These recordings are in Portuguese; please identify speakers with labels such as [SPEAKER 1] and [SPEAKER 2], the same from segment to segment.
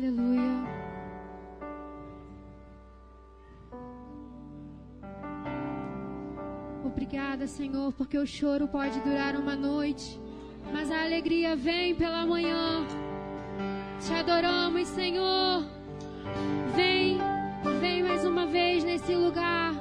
[SPEAKER 1] Aleluia. Obrigada, Senhor, porque o choro pode durar uma noite, mas a alegria vem pela manhã. Te adoramos, Senhor. Vem, vem mais uma vez nesse lugar.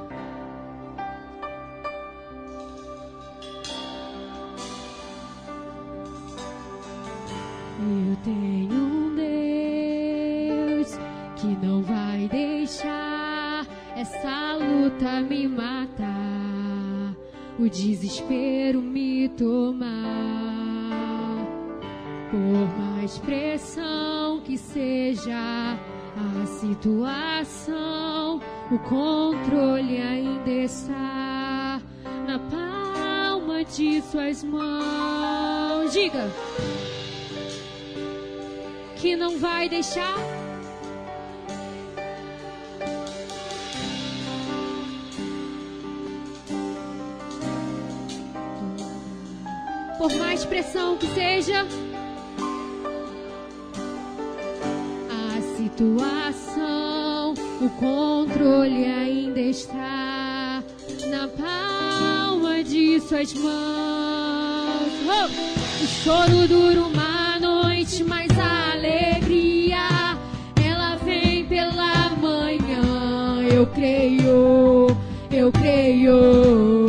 [SPEAKER 1] seja a situação, o controle ainda está na palma de suas mãos. Diga que não vai deixar. Por mais pressão que seja. A situação, o controle ainda está na palma de suas mãos. Oh! O choro dura uma noite, mas a alegria ela vem pela manhã. Eu creio, eu creio.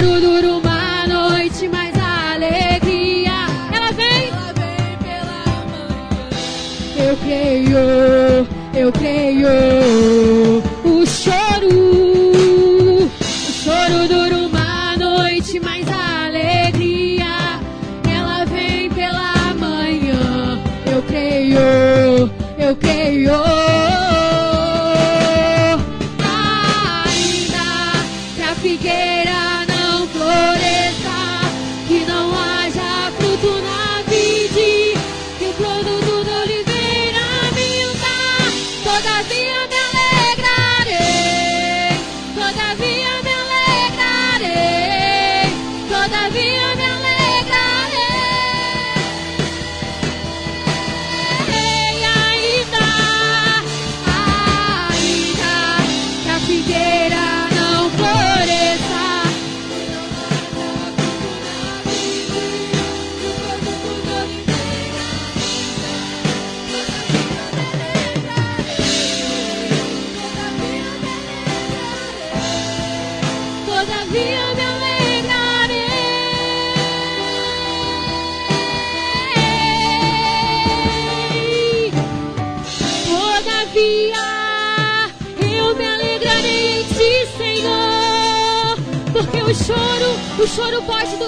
[SPEAKER 1] Duro, duro, uma noite, mas a alegria ela vem. Ela vem pela manhã. Eu creio, eu creio. O choro pode durar.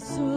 [SPEAKER 2] sua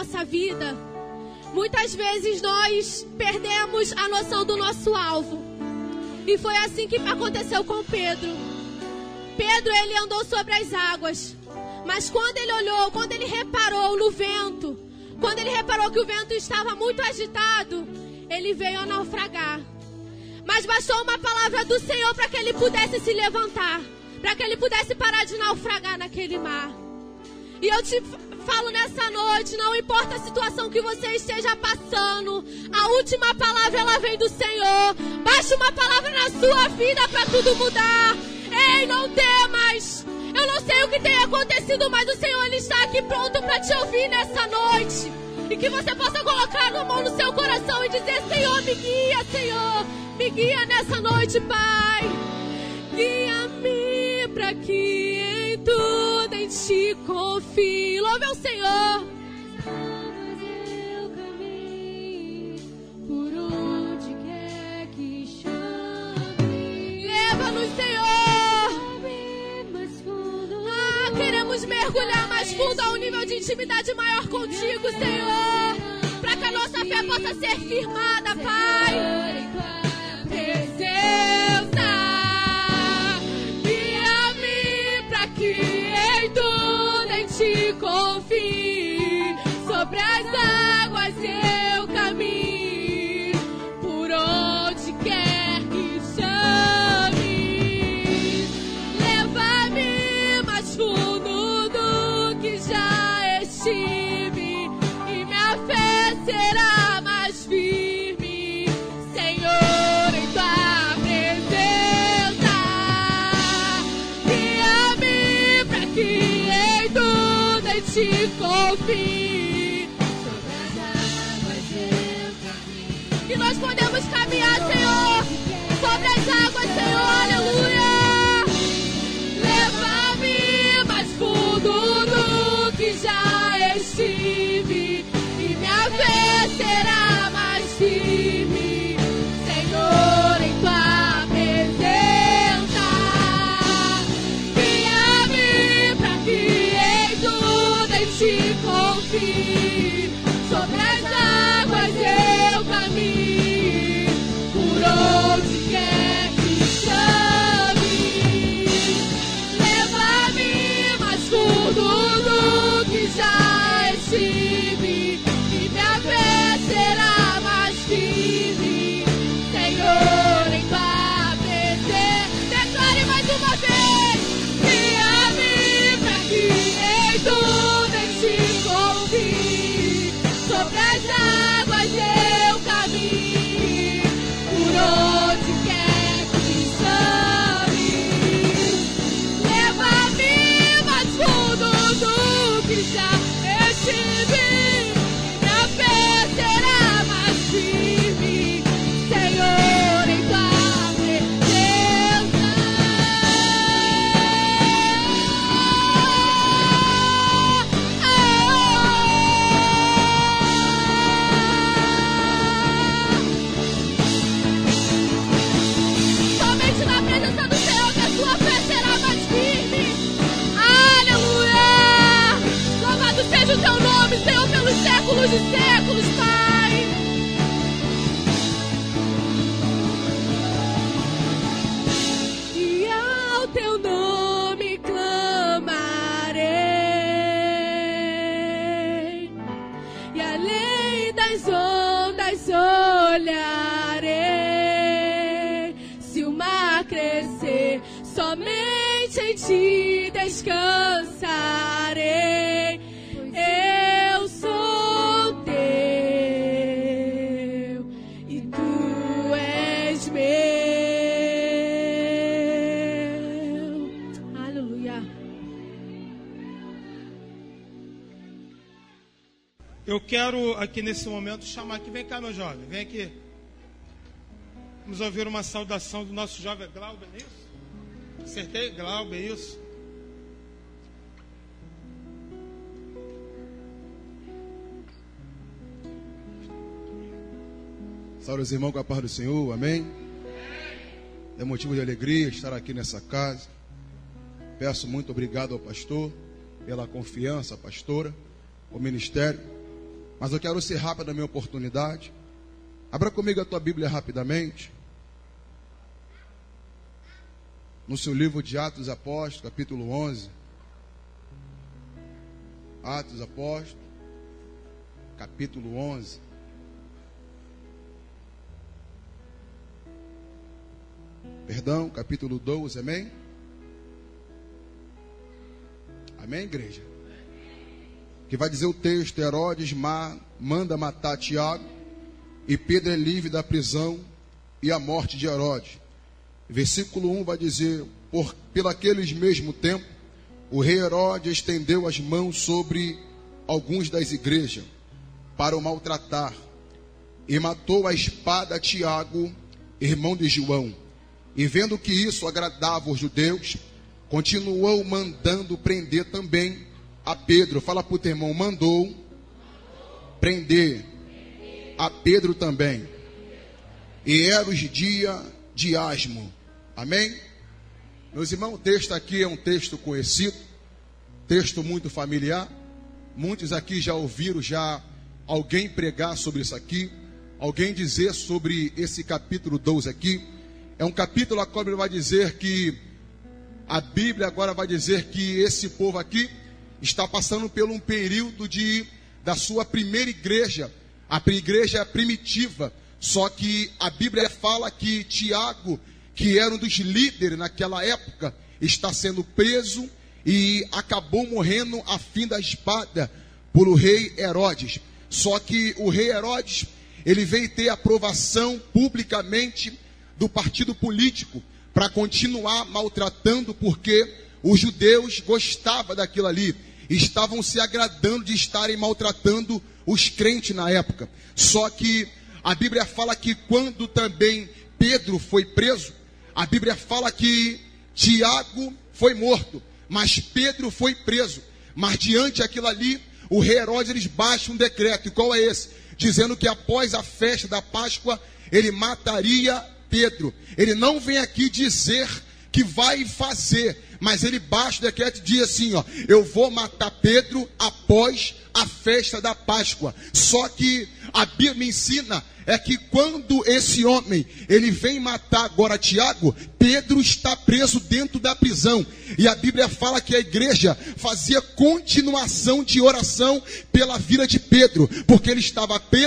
[SPEAKER 2] nossa vida, muitas vezes nós perdemos a noção do nosso alvo. E foi assim que aconteceu com Pedro. Pedro, ele andou sobre as águas. Mas quando ele olhou, quando ele reparou no vento, quando ele reparou que o vento estava muito agitado, ele veio a naufragar. Mas bastou uma palavra do Senhor para que ele pudesse se levantar, para que ele pudesse parar de naufragar naquele mar. E eu te falo nessa noite, não importa a situação que você esteja passando, a última palavra ela vem do Senhor. Baixa uma palavra na sua vida para tudo mudar. Ei, não temas. Eu não sei o que tem acontecido, mas o Senhor ele está aqui pronto para te ouvir nessa noite. E que você possa colocar a mão no seu coração e dizer: Senhor, me guia, Senhor. Me guia nessa noite, Pai. Guia-me para que tudo em ti confie. Louve ao Senhor. Leva-nos, Senhor. Ah, queremos mergulhar mais fundo a um nível de intimidade maior contigo, Senhor. Para que a nossa fé possa ser firmada, Pai. Presença, Aleluia! Todos os séculos, Pai. E ao teu nome clamarei, e além das ondas olharei. Se o mar crescer, somente em ti descansarei. Eu
[SPEAKER 3] quero aqui nesse momento chamar aqui, vem cá meu jovem, vem aqui. Vamos ouvir uma saudação do nosso jovem Glauber, é isso? Acertei? Glauber, é isso?
[SPEAKER 4] Salve os irmãos com a paz do Senhor, amém? É motivo de alegria estar aqui nessa casa. Peço muito obrigado ao pastor pela confiança, pastora, o ministério. Mas eu quero ser rápido na minha oportunidade. Abra comigo a tua Bíblia rapidamente. No seu livro de Atos Apóstolos, capítulo 11. Atos Apóstolos, capítulo 11. Perdão, capítulo 12, amém? Amém, igreja? Que vai dizer o texto: Herodes ma- manda matar Tiago, e Pedro é livre da prisão e a morte de Herodes. Versículo 1 vai dizer: Por pelaqueles mesmo tempo, o rei Herodes estendeu as mãos sobre alguns das igrejas para o maltratar, e matou a espada Tiago, irmão de João. E vendo que isso agradava os judeus, continuou mandando prender também a Pedro. Fala para o teu irmão, mandou prender a Pedro também. E era os dia de asmo. Amém? Meus irmãos, o texto aqui é um texto conhecido, texto muito familiar. Muitos aqui já ouviram já alguém pregar sobre isso aqui, alguém dizer sobre esse capítulo 12 aqui. É um capítulo a qual ele vai dizer que a Bíblia agora vai dizer que esse povo aqui está passando por um período de da sua primeira igreja, a igreja primitiva. Só que a Bíblia fala que Tiago, que era um dos líderes naquela época, está sendo preso e acabou morrendo a fim da espada por o rei Herodes. Só que o rei Herodes, ele veio ter aprovação publicamente do partido político para continuar maltratando, porque os judeus gostavam daquilo ali, estavam se agradando de estarem maltratando os crentes na época. Só que a Bíblia fala que quando também Pedro foi preso, a Bíblia fala que Tiago foi morto, mas Pedro foi preso. Mas diante daquilo ali, o rei Herodes eles baixa um decreto. E qual é esse? Dizendo que após a festa da Páscoa, ele mataria Pedro. Ele não vem aqui dizer que vai fazer, mas ele baixa o decreto e diz assim: ó, eu vou matar Pedro após a festa da Páscoa. Só que a Bíblia me ensina é que quando esse homem ele vem matar agora Tiago, Pedro está preso dentro da prisão. E a Bíblia fala que a igreja fazia continuação de oração pela vida de Pedro, porque ele estava preso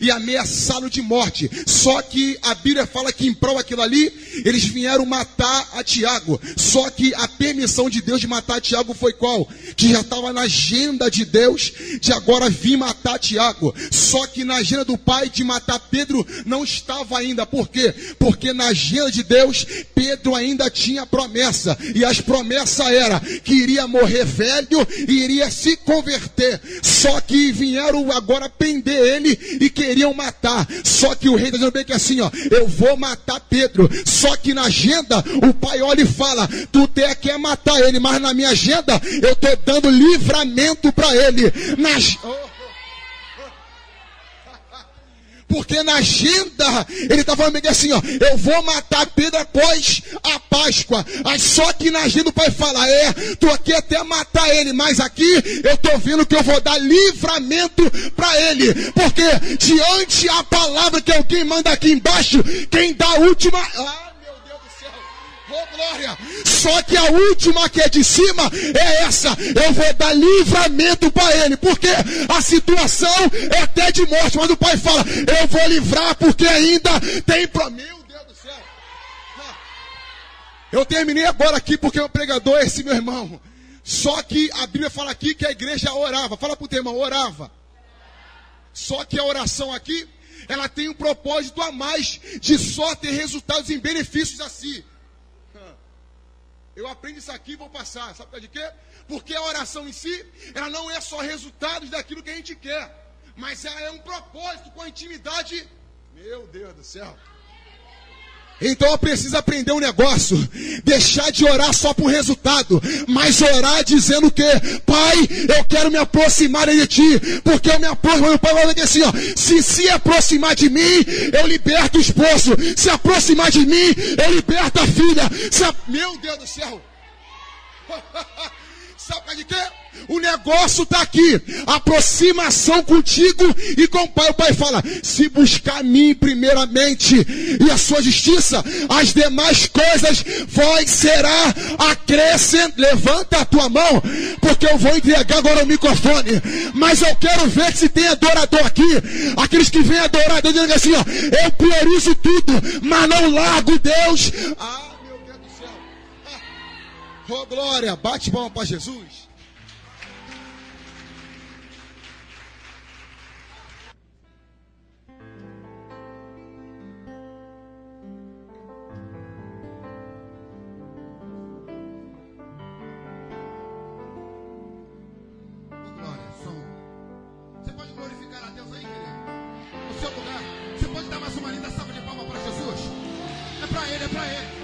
[SPEAKER 4] e ameaçado de morte. Só que a Bíblia fala que em prol aquilo ali, eles vieram matar a Tiago. Só que a permissão de Deus de matar Tiago foi qual? Que já estava na agenda de Deus de agora vir matar Tiago. Só que na agenda do Pai de matar Pedro não estava ainda. Por quê? Porque na agenda de Deus, Pedro ainda tinha promessa. E as promessas era que iria morrer velho e iria se converter. Só que vieram agora prender ele e queriam matar. Só que o rei está dizendo bem que assim, ó, eu vou matar Pedro. Só que na agenda, o pai olha e fala: Tu até quer matar ele, mas na minha agenda eu estou dando livramento para ele. Nas... Porque na agenda, ele está falando assim, ó, eu vou matar Pedro após a Páscoa. Aí só que na agenda o pai fala, é, tô aqui até matar ele, mas aqui eu tô vendo que eu vou dar livramento para ele. Porque diante a palavra que alguém manda aqui embaixo, quem dá a última. Ah, meu Deus do céu! Oh, glória! Só que a última que é de cima é essa. Eu vou dar livramento para ele. Porque a situação é até de morte. Mas o pai fala: Eu vou livrar porque ainda tem. Do céu! Ah. Eu terminei agora aqui porque o pregador é esse meu irmão. Só que a Bíblia fala aqui que a igreja orava. Fala para o teu irmão, orava. Só que a oração aqui, ela tem um propósito a mais de só ter resultados em benefícios a si. Eu aprendo isso aqui e vou passar. Sabe por de quê? Porque a oração em si, ela não é só resultados daquilo que a gente quer, mas ela é um propósito com a intimidade. Meu Deus do céu. Então eu preciso aprender um negócio. Deixar de orar só por resultado. Mas orar dizendo que, Pai, eu quero me aproximar de ti. Porque eu me aproximo. Meu pai vai dizer assim: ó, se se aproximar de mim, eu liberto o esposo. Se aproximar de mim, eu liberto a filha. Se a... Meu Deus do céu. Sabe de quê? O negócio está aqui. Aproximação contigo e com o Pai. O Pai fala: se buscar a mim primeiramente e a sua justiça, as demais coisas vós será acrescent. Levanta a tua mão, porque eu vou entregar agora o microfone. Mas eu quero ver se tem adorador aqui. Aqueles que vêm adorar, dizendo assim: ó, eu priorizo tudo, mas não largo Deus. Ah, Ô oh, glória, bate palma para Jesus.
[SPEAKER 2] Você pode dar mais uma
[SPEAKER 5] linda salva de palmas para Jesus? É para ele, é para ele.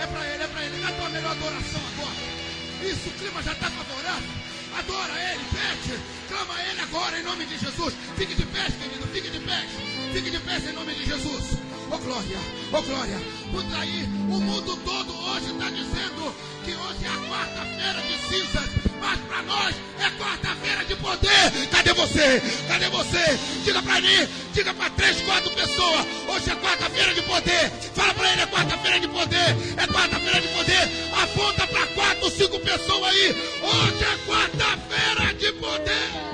[SPEAKER 5] É para ele, é para ele. Cadê a melhor adoração agora? Isso, o clima já está favorável. Adora ele, pede. Clama a ele agora em nome de Jesus. Fique de pé, querido, fique de pé. Fique de pé em nome de Jesus. Oh glória, oh glória.
[SPEAKER 2] Por aí,
[SPEAKER 5] o mundo
[SPEAKER 2] todo hoje está dizendo
[SPEAKER 5] que hoje
[SPEAKER 2] é a quarta-feira de
[SPEAKER 5] cinzas, mas
[SPEAKER 2] para nós é quarta-feira de poder.
[SPEAKER 5] Cadê você? Cadê você? Diga para mim, diga para três, quatro pessoas. Hoje é quarta-feira de poder. Fala para ele, é quarta-feira de poder. É quarta-feira de poder. Aponta para quatro, cinco pessoas aí. Hoje é quarta-feira de poder.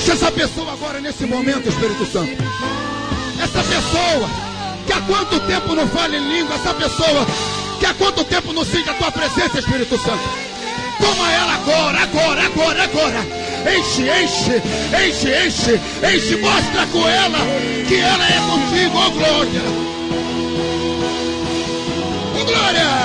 [SPEAKER 5] Enche essa pessoa agora nesse momento, Espírito Santo. Essa pessoa que há quanto tempo não fala em língua, essa pessoa que há quanto tempo não sente a tua presença, Espírito Santo. Toma ela agora, agora, agora, agora. Enche, enche, enche, enche, enche. Mostra com ela que ela é contigo, oh, glória. Ó oh, glória.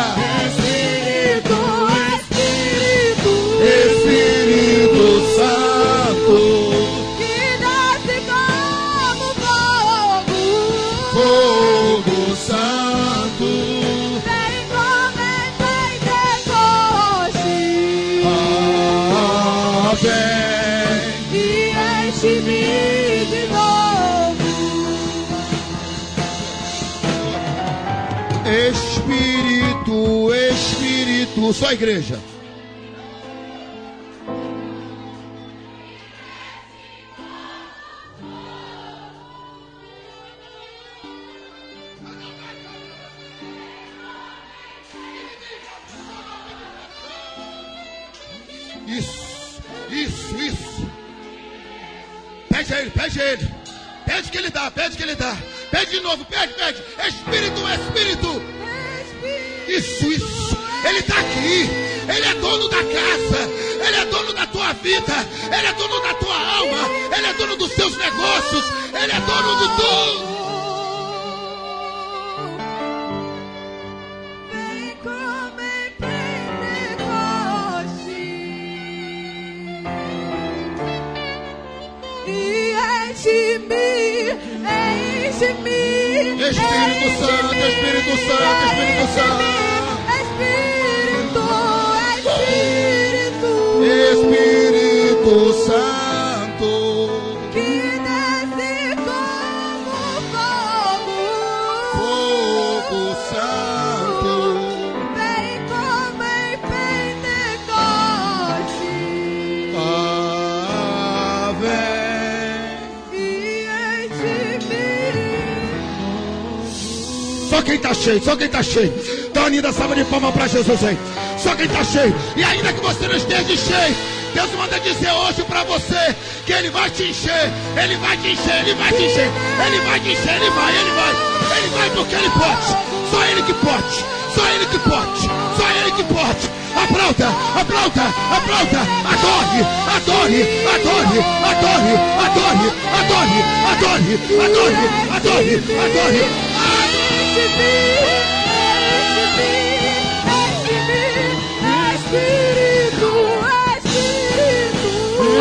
[SPEAKER 5] Só a igreja. Vida. Ele é dono da tua alma. Ele é dono dos teus negócios. Ele é dono.
[SPEAKER 2] E enche-me, enche-me.
[SPEAKER 5] Espírito Santo, Espírito Santo, Espírito Santo. Santo.
[SPEAKER 2] Que desce como fogo.
[SPEAKER 5] Fogo Santo.
[SPEAKER 2] Vem como em Pentecoste.
[SPEAKER 5] Ah, vem.
[SPEAKER 2] E enche-me.
[SPEAKER 5] Só quem tá cheio, só quem tá cheio. Dá uma linda salva de palma para Jesus aí. Só quem tá cheio. E ainda que você não esteja cheio, Deus manda dizer hoje para você que Ele vai te encher. Ele vai te encher, Ele vai te encher. Ele vai te encher, Ele vai, Ele vai. Ele vai porque Ele pode. Só Ele que pode. Só Ele que pode. Só Ele que pode. Aplauda, aplauda, aplauda. Adore, adore, adore, adore, adore, adore, adore, adore, adore, adore.
[SPEAKER 2] Espírito,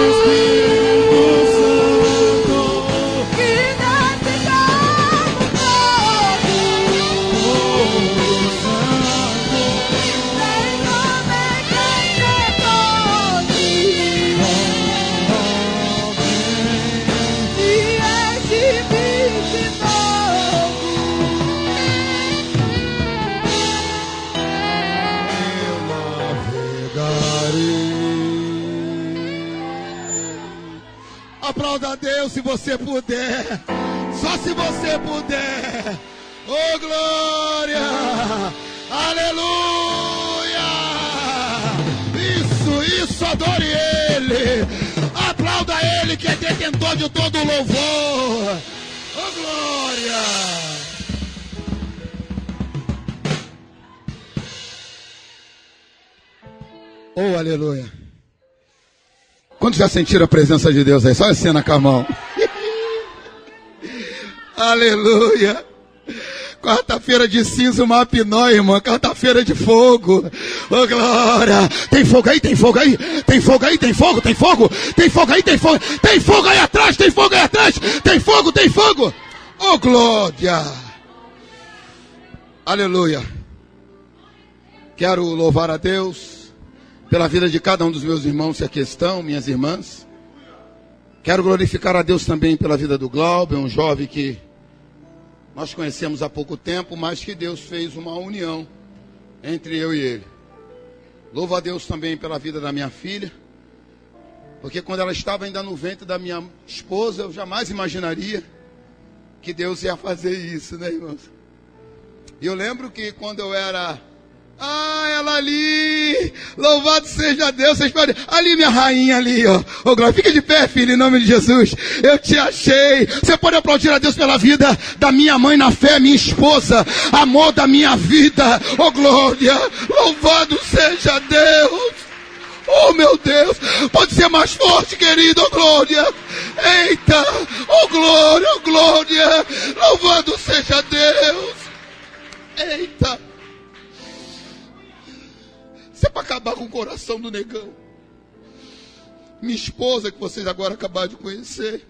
[SPEAKER 5] Please be Deus se você puder. Só se você puder. Oh glória! Aleluia! Isso, isso, adore Ele. Aplauda Ele que é detentor de todo louvor. Oh glória! Oh, aleluia. Quantos já sentiram a presença de Deus aí? Só a cena com a mão. aleluia. Quarta-feira de cinza, uma pinó, irmã. Quarta-feira de fogo. Oh, glória. Tem fogo aí, tem fogo aí. Tem fogo aí, tem fogo, tem fogo. Tem fogo aí, tem fogo. Tem fogo aí atrás, tem fogo aí atrás. Tem fogo, tem fogo. Oh, glória. Aleluia. Quero louvar a Deus pela vida de cada um dos meus irmãos que aqui estão, minhas irmãs. Quero glorificar a Deus também pela vida do Glauber, um jovem que nós conhecemos há pouco tempo, mas que Deus fez uma união entre eu e ele. Louvo a Deus também pela vida da minha filha, porque quando ela estava ainda no ventre da minha esposa, eu jamais imaginaria que Deus ia fazer isso, né, irmãos? E eu lembro que quando eu era ah, ela ali. Louvado seja Deus. Vocês podem. Ali, minha rainha, ali, ó. Ô, Glória, fica de pé, filho, em nome de Jesus. Eu te achei. Você pode aplaudir a Deus pela vida da minha mãe na fé, minha esposa. Amor da minha vida. Ô, Glória. Louvado seja Deus. Oh, meu Deus. Pode ser mais forte, querido. Oh, Glória. Eita. Oh, Glória, oh, Glória. Louvado seja Deus. Eita. Isso é para acabar com o coração do negão. Minha esposa, que vocês agora acabaram de conhecer.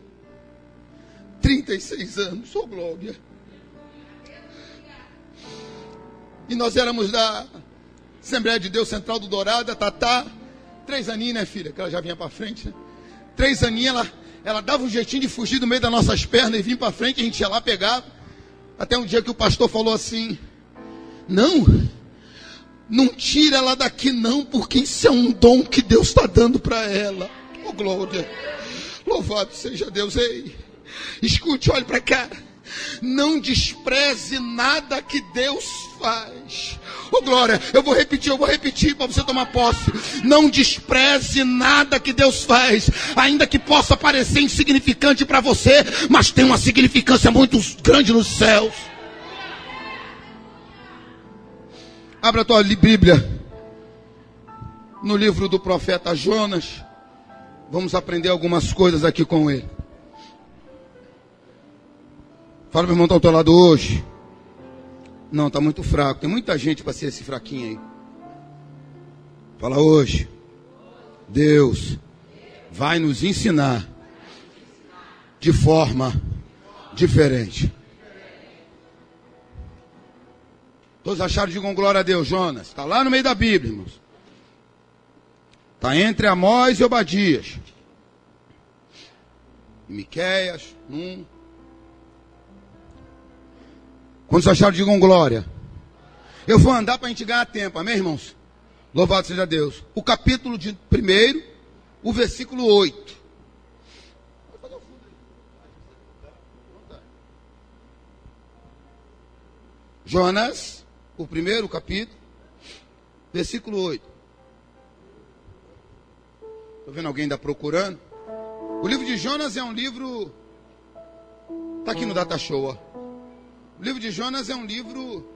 [SPEAKER 5] 36 anos, sou glória. E nós éramos da Assembleia de Deus Central do Dourado, a Tatá. Três aninhos, né, filha? Que ela já vinha para frente, né? Três aninhos, ela, ela dava um jeitinho de fugir do meio das nossas pernas e vir para frente, a gente ia lá pegar. Até um dia que o pastor falou assim: Não, não tira ela daqui, não, porque isso é um dom que Deus está dando para ela. Oh, glória. Louvado seja Deus. Ei, escute, olhe para cá. Não despreze nada que Deus faz. Oh, glória, eu vou repetir, eu vou repetir para você tomar posse. Não despreze nada que Deus faz, ainda que possa parecer insignificante para você, mas tem uma significância muito grande nos céus. Abra a tua Bíblia no livro do profeta Jonas. Vamos aprender algumas coisas aqui com ele. Fala, meu irmão, está ao teu lado hoje. Não, está muito fraco. Tem muita gente para ser esse fraquinho aí. Fala hoje. Deus vai nos ensinar de forma diferente. Todos acharam, digam glória a Deus, Jonas. Está lá no meio da Bíblia, irmãos. Está entre Amós e Obadias. Miqueias, um. Quantos acharam, digam glória. Eu vou andar para a gente ganhar tempo, amém, irmãos? Louvado seja Deus. O capítulo de primeiro, o versículo 8. Jonas o primeiro capítulo, versículo 8. Estou vendo alguém ainda procurando. O livro de Jonas é um livro. Está aqui no Data Show. Ó. O livro de Jonas é um livro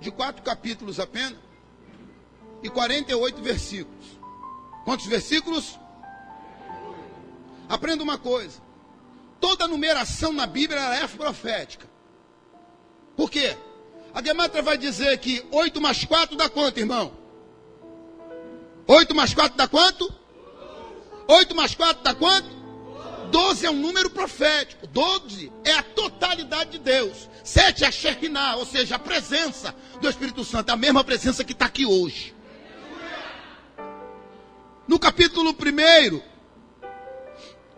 [SPEAKER 5] de quatro capítulos apenas e 48 versículos. Quantos versículos? Aprenda uma coisa: toda numeração na Bíblia é profética. Por quê? A Gematra vai dizer que 8 mais 4 dá quanto, irmão? 8 mais 4 dá quanto? 8 mais 4 dá quanto? 12 é um número profético. 12 é a totalidade de Deus. 7 é a Shekinah, ou seja, a presença do Espírito Santo. É a mesma presença que está aqui hoje. No capítulo 1,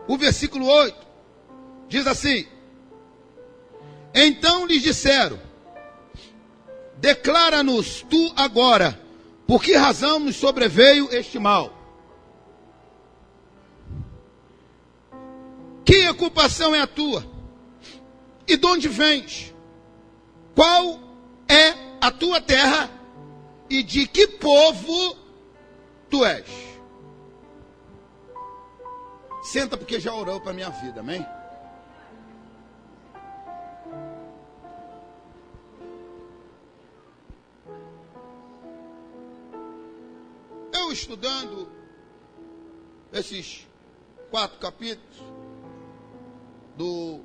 [SPEAKER 5] o versículo 8, diz assim: Então lhes disseram: Declara-nos tu agora, por que razão nos sobreveio este mal? Que ocupação é a tua? E de onde vens? Qual é a tua terra? E de que povo tu és? Senta porque já orou para minha vida, amém? Eu estudando esses quatro capítulos do,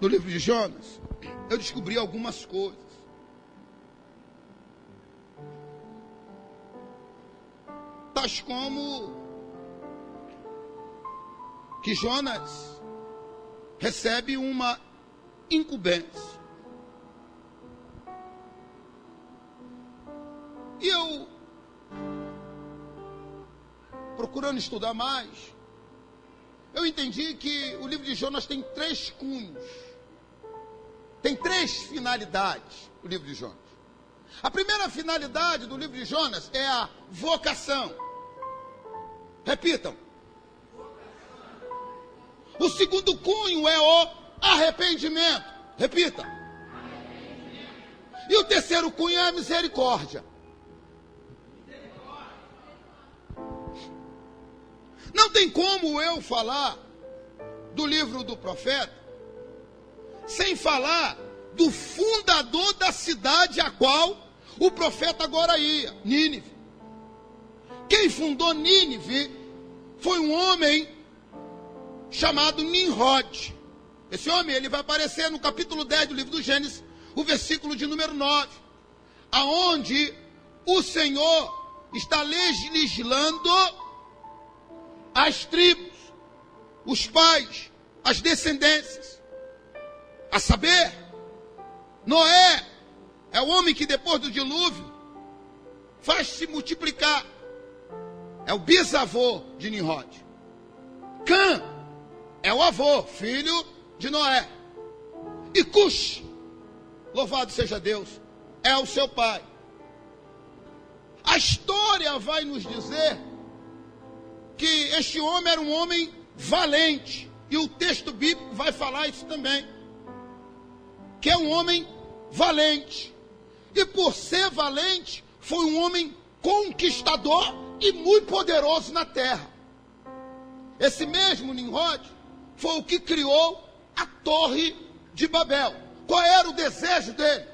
[SPEAKER 5] do livro de Jonas, eu descobri algumas coisas. Tais como que Jonas recebe uma incumbência. E eu, procurando estudar mais, eu entendi que o livro de Jonas tem três cunhos. Tem três finalidades o livro de Jonas. A primeira finalidade do livro de Jonas é a vocação. Repitam. O segundo cunho é o arrependimento. Repita. E o terceiro cunho é a misericórdia. Não tem como eu falar do livro do profeta sem falar do fundador da cidade a qual o profeta agora ia, Nínive. Quem fundou Nínive foi um homem chamado Nimrod. Esse homem ele vai aparecer no capítulo 10 do livro do Gênesis, o versículo de número 9, aonde o Senhor está legislando as tribos, os pais, as descendências. A saber, Noé é o homem que depois do dilúvio faz se multiplicar. É o bisavô de Nimrod. Cã é o avô, filho de Noé. E Cush, louvado seja Deus, é o seu pai. A história vai nos dizer que este homem era um homem valente. E o texto bíblico vai falar isso também. Que é um homem valente. E por ser valente, foi um homem conquistador e muito poderoso na terra. Esse mesmo Nimrod foi o que criou a Torre de Babel. Qual era o desejo dele?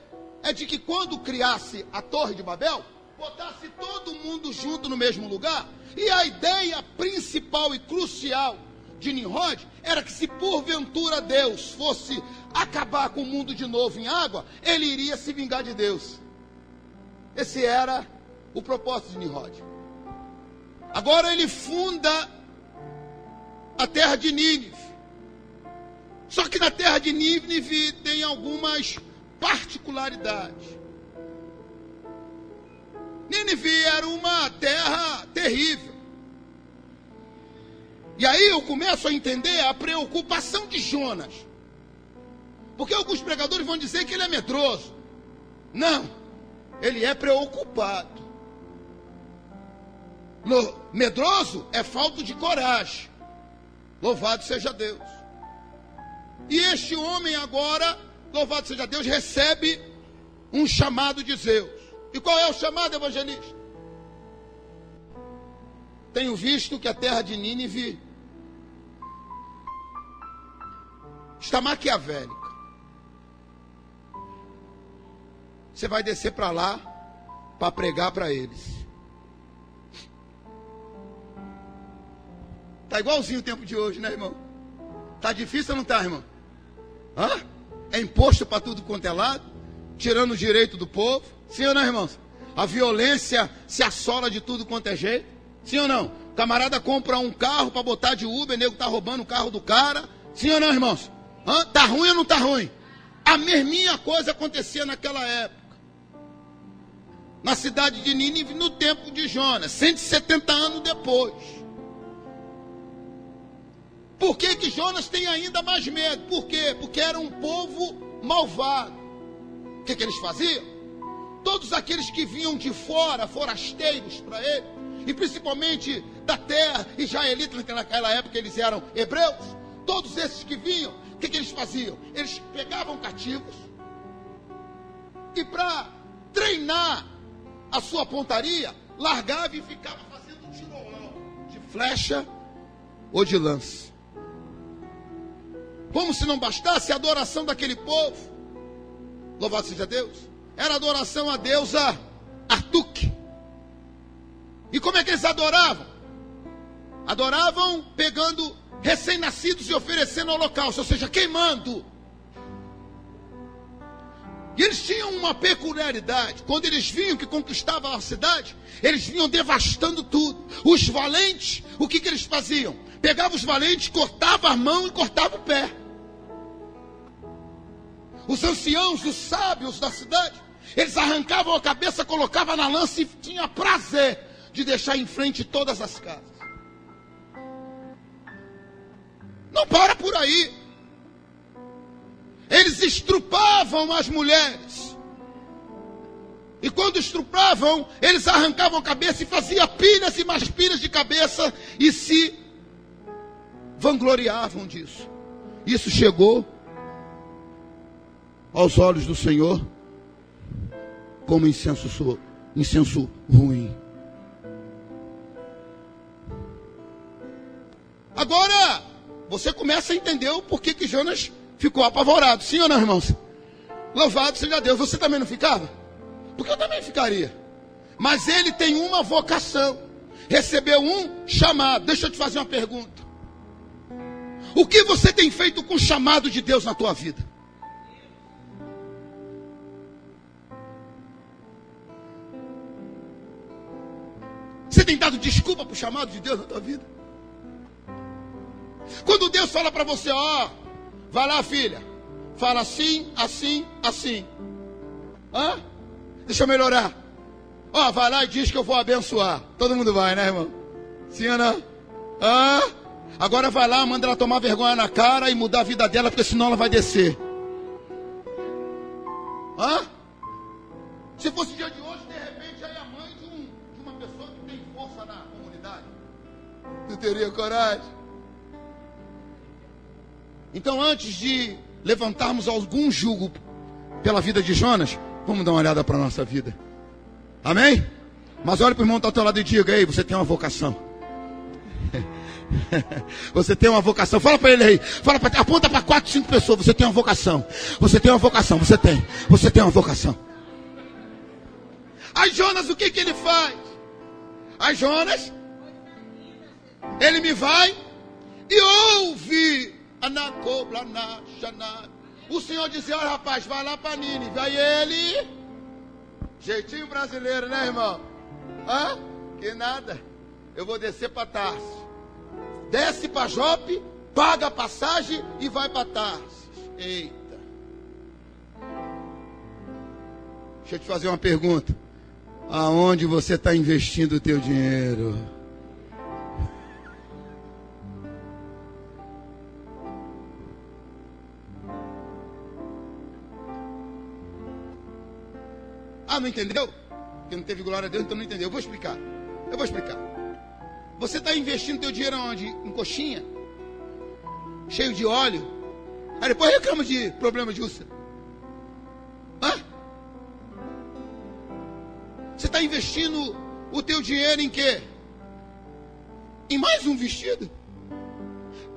[SPEAKER 5] É de que quando criasse a Torre de Babel, botasse todo mundo junto no mesmo lugar. E a ideia principal e crucial de Nimrod era que se porventura Deus fosse acabar com o mundo de novo em água, ele iria se vingar de Deus. Esse era o propósito de Nimrod. Agora ele funda a terra de Nínive. Só que na terra de Nínive tem algumas particularidades. Nínive era uma terra terrível. E aí eu começo a entender a preocupação de Jonas. Porque alguns pregadores vão dizer que ele é medroso. Não, ele é preocupado. medroso é falta de coragem. Louvado seja Deus. E este homem agora, louvado seja Deus, recebe um chamado de Zeus. E qual é o chamado, evangelista? Tenho visto que a terra de Nínive está maquiavélica. Você vai descer para lá para pregar para eles. Tá igualzinho o tempo de hoje, né, irmão? Tá difícil ou não tá, irmão? Hã? É imposto para tudo quanto é lado, tirando o direito do povo. Sim ou não, irmãos? A violência se assola de tudo quanto é jeito. Sim ou não? O camarada compra um carro para botar de Uber, o nego tá roubando o carro do cara. Sim ou não, irmãos? Hã? Tá ruim ou não tá ruim? A mesminha coisa acontecia naquela época. Na cidade de Nínive, no tempo de Jonas, 170 anos depois. Por que, que Jonas tem ainda mais medo? Por quê? Porque era um povo malvado. O que, que eles faziam? Todos aqueles que vinham de fora, forasteiros para ele, e principalmente da terra, israelitas naquela época eles eram hebreus, todos esses que vinham, o que, que eles faziam? Eles pegavam cativos e para treinar a sua pontaria, largava e ficava fazendo tiro ao de flecha ou de lance. Como se não bastasse a adoração daquele povo. Louvado seja Deus era adoração à deusa Artuk. E como é que eles adoravam? Adoravam pegando recém-nascidos e oferecendo holocausto, ou seja, queimando. E eles tinham uma peculiaridade. Quando eles vinham que conquistavam a cidade, eles vinham devastando tudo. Os valentes, o que, que eles faziam? Pegavam os valentes, cortavam a mão e cortavam o pé. Os anciãos, os sábios da cidade, eles arrancavam a cabeça, colocavam na lança e tinha prazer de deixar em frente todas as casas. Não para por aí. Eles estrupavam as mulheres. E quando estrupavam, eles arrancavam a cabeça e faziam pilhas e mais pilhas de cabeça e se vangloriavam disso. Isso chegou aos olhos do Senhor como incenso, incenso ruim. Agora, você começa a entender o porquê que Jonas ficou apavorado. Sim ou não, irmãos? Louvado seja Deus. Você também não ficava? Porque eu também ficaria. Mas ele tem uma vocação. Recebeu um chamado. Deixa eu te fazer uma pergunta. O que você tem feito com o chamado de Deus na tua vida? Tem dado desculpa para o chamado de Deus na tua vida? Quando Deus fala para você, ó, vai lá, filha, fala assim, assim, assim. Hã? Deixa eu melhorar. Ó, vai lá e diz que eu vou abençoar. Todo mundo vai, né, irmão? Sim ou não? Hã? Agora vai lá, manda ela tomar vergonha na cara e mudar a vida dela, porque senão ela vai descer. Hã? Se fosse dia de hoje, Tu teria coragem? Então, antes de levantarmos algum jugo pela vida de Jonas, vamos dar uma olhada para a nossa vida. Amém? Mas olha para o irmão que está ao teu lado e diga: Ei, você tem uma vocação. Você tem uma vocação. Fala para ele aí. Fala pra, aponta para quatro, cinco pessoas. Você tem uma vocação. Você tem uma vocação. Você tem. Você tem uma vocação. Aí Jonas, o que que ele faz? Aí Jonas, ele me vai e ouve o Senhor dizia, olha rapaz, vai lá para Nínive. Aí ele, jeitinho brasileiro, né irmão? Hã? Que nada. Eu vou descer para Tarsis. Desce para Jope, paga a passagem e vai para Tarsis. Eita. Deixa eu te fazer uma pergunta. Aonde você está investindo o teu dinheiro? Ah, não entendeu? Porque não teve glória a Deus, então não entendeu. Eu vou explicar. Eu vou explicar. Você está investindo teu dinheiro onde? Em coxinha? Cheio de óleo? Aí depois reclama de problema de úlcera. Hã? Você está investindo o teu dinheiro em quê? Em mais um vestido?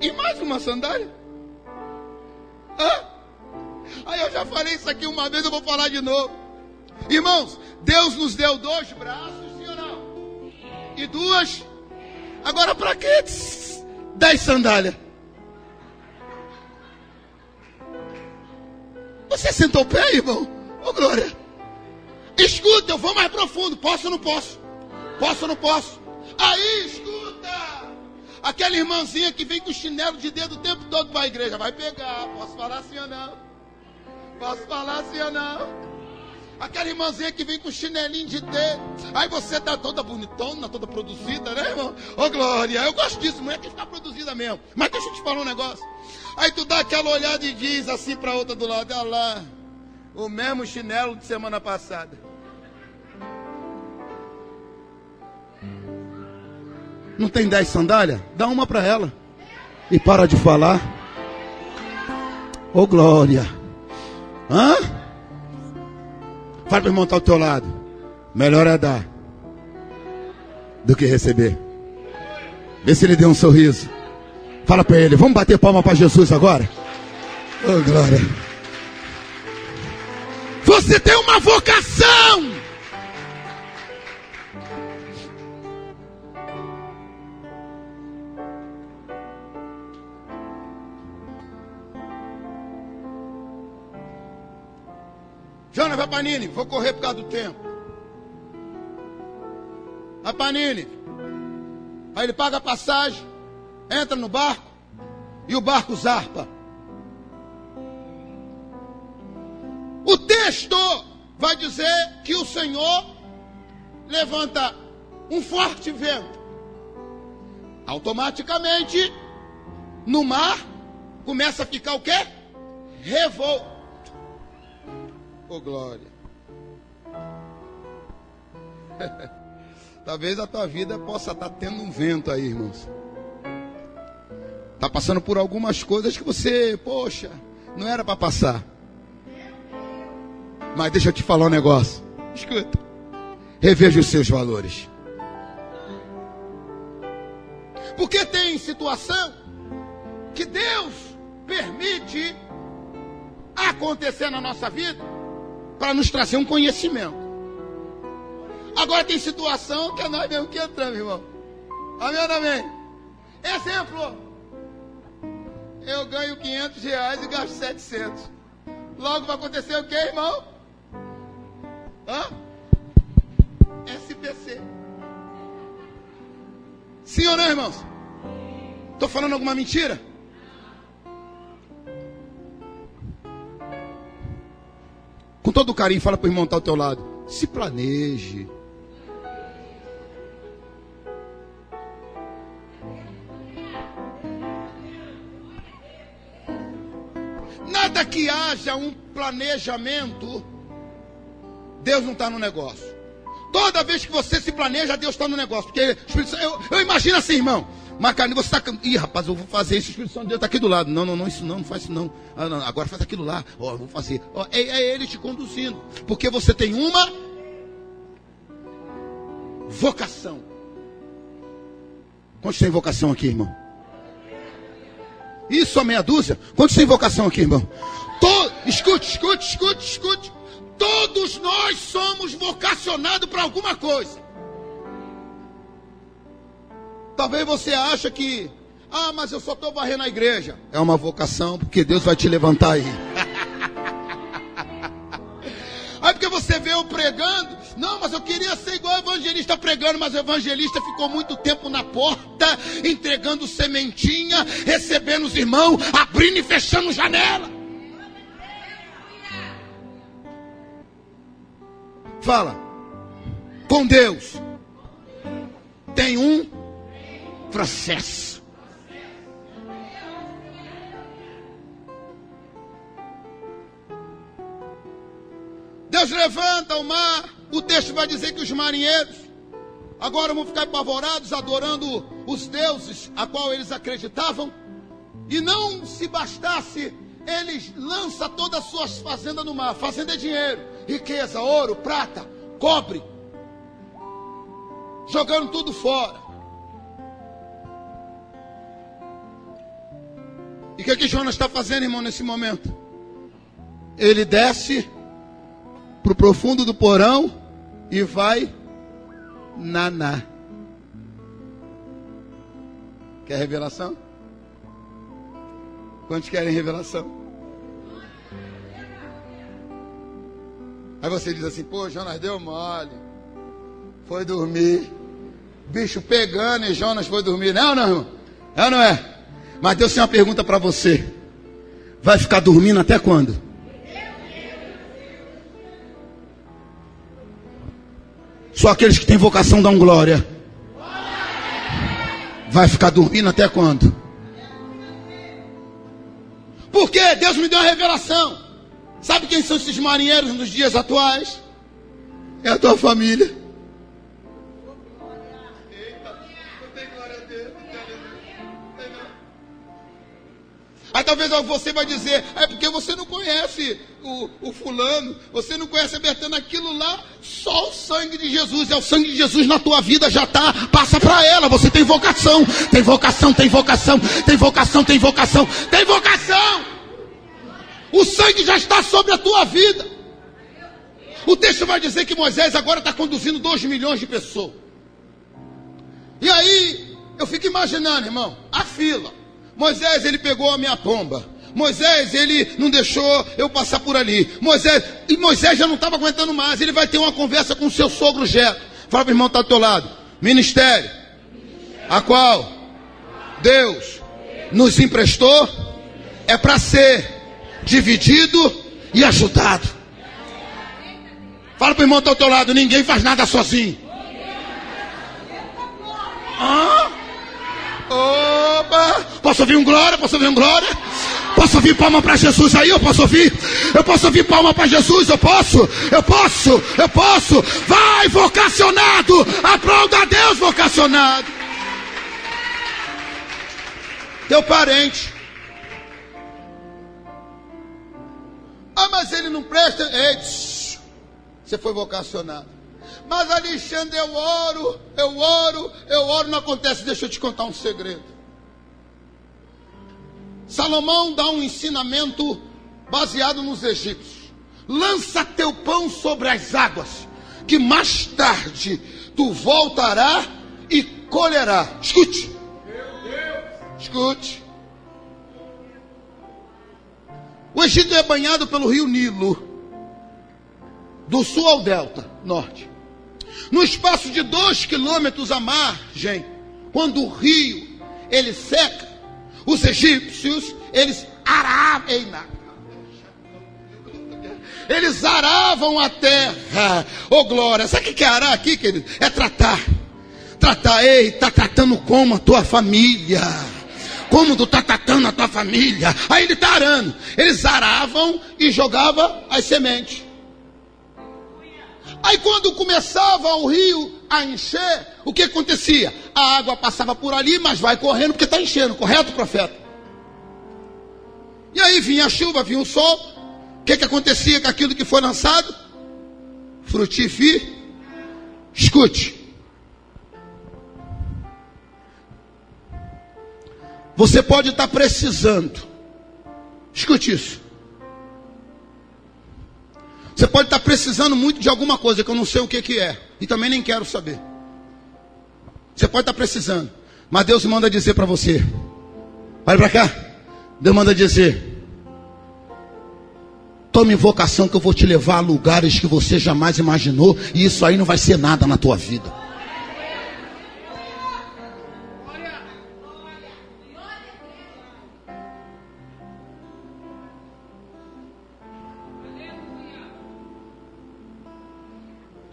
[SPEAKER 5] Em mais uma sandália? Hã? Aí eu já falei isso aqui uma vez, eu vou falar de novo. Irmãos, Deus nos deu dois braços, sim ou não? E duas. Agora para que dez sandálias? Você sentou o pé, irmão? Ô, glória. Escuta, eu vou mais profundo. Posso ou não posso? Posso ou não posso? Aí, escuta. Aquela irmãzinha que vem com chinelo de dedo o tempo todo para a igreja. Vai pegar. Posso falar assim ou não? Posso falar assim ou não? Aquela irmãzinha que vem com chinelinho de dedo. Aí você tá toda bonitona, toda produzida, né, irmão? Ô, oh, Glória, eu gosto disso, mulher que ficar produzida mesmo. Mas deixa eu te falar um negócio. Aí tu dá aquela olhada e diz assim pra outra do lado, olha lá, o mesmo chinelo de semana passada. Não tem dez sandálias? Dá uma para ela. E para de falar. Ô, oh, Glória. Hã? Fala para o irmão estar ao teu lado. Melhor é dar do que receber. Vê se ele deu um sorriso. Fala para ele, vamos bater palma para Jesus agora? Oh, glória. Você tem uma vocação. Jonas, vai para Nínive. Vou correr por causa do tempo. Vai para Nínive. Aí ele paga a passagem, entra no barco e o barco zarpa. O texto vai dizer que o Senhor levanta um forte vento. Automaticamente, no mar, começa a ficar o quê? Revolto. Oh, glória. Talvez a tua vida possa estar tendo um vento aí, irmãos. Está passando por algumas coisas que você, poxa, não era para passar. Mas deixa eu te falar um negócio. Escuta. Reveja os seus valores. Porque tem situação que Deus permite acontecer na nossa vida para nos trazer um conhecimento. Agora tem situação que é nós mesmo que entramos, irmão. Amém ou amém? Exemplo. Eu ganho 500 reais e gasto 700. Logo vai acontecer o que, irmão? Hã? SPC. Sim ou não, irmãos? Estou falando alguma mentira? Com todo carinho, fala para o irmão estar tá ao teu lado. Se planeje. Nada que haja um planejamento, Deus não está no negócio. Toda vez que você se planeja, Deus está no negócio. Porque eu, eu imagino assim, irmão. Macarne, você está. Ih, rapaz, eu vou fazer isso. O Espírito Santo de Deus está aqui do lado. Não, não, não, isso não, não faz isso não. Ah, não agora faz aquilo lá. Ó, oh, vou fazer. Oh, é, é ele te conduzindo. Porque você tem uma vocação. Quantos tem vocação aqui, irmão? Isso, a meia dúzia? Quantos tem vocação aqui, irmão? Tô, escute, escute, escute, escute. Todos nós somos vocacionados para alguma coisa. Talvez você ache que, ah, mas eu só estou varrendo a igreja. É uma vocação, porque Deus vai te levantar aí. Aí porque você vê eu pregando, não, mas eu queria ser igual evangelista pregando, mas o evangelista ficou muito tempo na porta, entregando sementinha, recebendo os irmãos, abrindo e fechando janela. Fala. Com Deus. Tem um processo. Deus levanta o mar. O texto vai dizer que os marinheiros agora vão ficar apavorados, adorando os deuses a qual eles acreditavam. E não se bastasse, eles lançam todas as suas fazendas no mar. Fazenda é dinheiro riqueza, ouro, prata, cobre, jogando tudo fora. E o que, é que Jonas está fazendo, irmão, nesse momento? Ele desce para o profundo do porão e vai naná. Quer revelação? Quantos querem revelação? Aí você diz assim, pô, Jonas deu mole. Foi dormir. Bicho pegando e Jonas foi dormir. Não, não, é ou não é? Mas Deus tem uma pergunta para você. Vai ficar dormindo até quando? Só aqueles que têm vocação dão glória. Vai ficar dormindo até quando? Porque Deus me deu uma revelação. Sabe quem são esses marinheiros nos dias atuais? É a tua família. Aí talvez você vai dizer, é porque você não conhece o, o fulano, você não conhece a Bertana, aquilo lá, só o sangue de Jesus, é o sangue de Jesus na tua vida, já tá, passa para ela, você tem vocação, tem vocação, tem vocação, tem vocação, tem vocação, tem vocação. O sangue já está sobre a tua vida. O texto vai dizer que Moisés agora está conduzindo 2 milhões de pessoas. E aí, eu fico imaginando, irmão, a fila. Moisés, ele pegou a minha pomba. Moisés, ele não deixou eu passar por ali. Moisés, e Moisés já não estava aguentando mais. Ele vai ter uma conversa com seu sogro Jeto. Fala para o irmão que está do teu lado. Ministério, a qual Deus nos emprestou, é para ser dividido e ajudado. Fala para o irmão que está ao teu lado: ninguém faz nada sozinho. Ah? Opa! Posso ouvir um glória? Posso ouvir um glória? Posso ouvir palma para Jesus aí? Eu posso ouvir? Eu posso ouvir palma para Jesus? Eu posso? Eu posso? Eu posso? Vai, vocacionado! Aplauda a Deus, vocacionado! teu parente. Ah, mas ele não presta. Ei, você foi vocacionado. Mas Alexandre, eu oro, eu oro, eu oro, não acontece. Deixa eu te contar um segredo. Salomão dá um ensinamento baseado nos egípcios. Lança teu pão sobre as águas, que mais tarde tu voltará e colherá. Escute. Escute. O Egito é banhado pelo rio Nilo, do sul ao delta, norte. No espaço de dois quilômetros à margem, quando o rio ele seca, os egípcios eles aravam, eles aravam a terra. Ô oh, glória, sabe o que é arar aqui, querido? É tratar. Tratar, ei, tá tratando como a tua família como tu tá tratando a tua família. Aí ele está arando. Eles aravam e jogavam as sementes. Aí quando começava o rio a encher, o que acontecia? A água passava por ali, mas vai correndo porque está enchendo, correto, profeta? E aí vinha a chuva, vinha o sol. O que, que acontecia com aquilo que foi lançado? Frutifi. Escute. Você pode estar precisando. Escute isso. Você pode estar precisando muito de alguma coisa que eu não sei o que, que é. E também nem quero saber. Você pode estar precisando. Mas Deus manda dizer para você. Olha para cá. Deus manda dizer. Tome vocação que eu vou te levar a lugares que você jamais imaginou. E isso aí não vai ser nada na tua vida.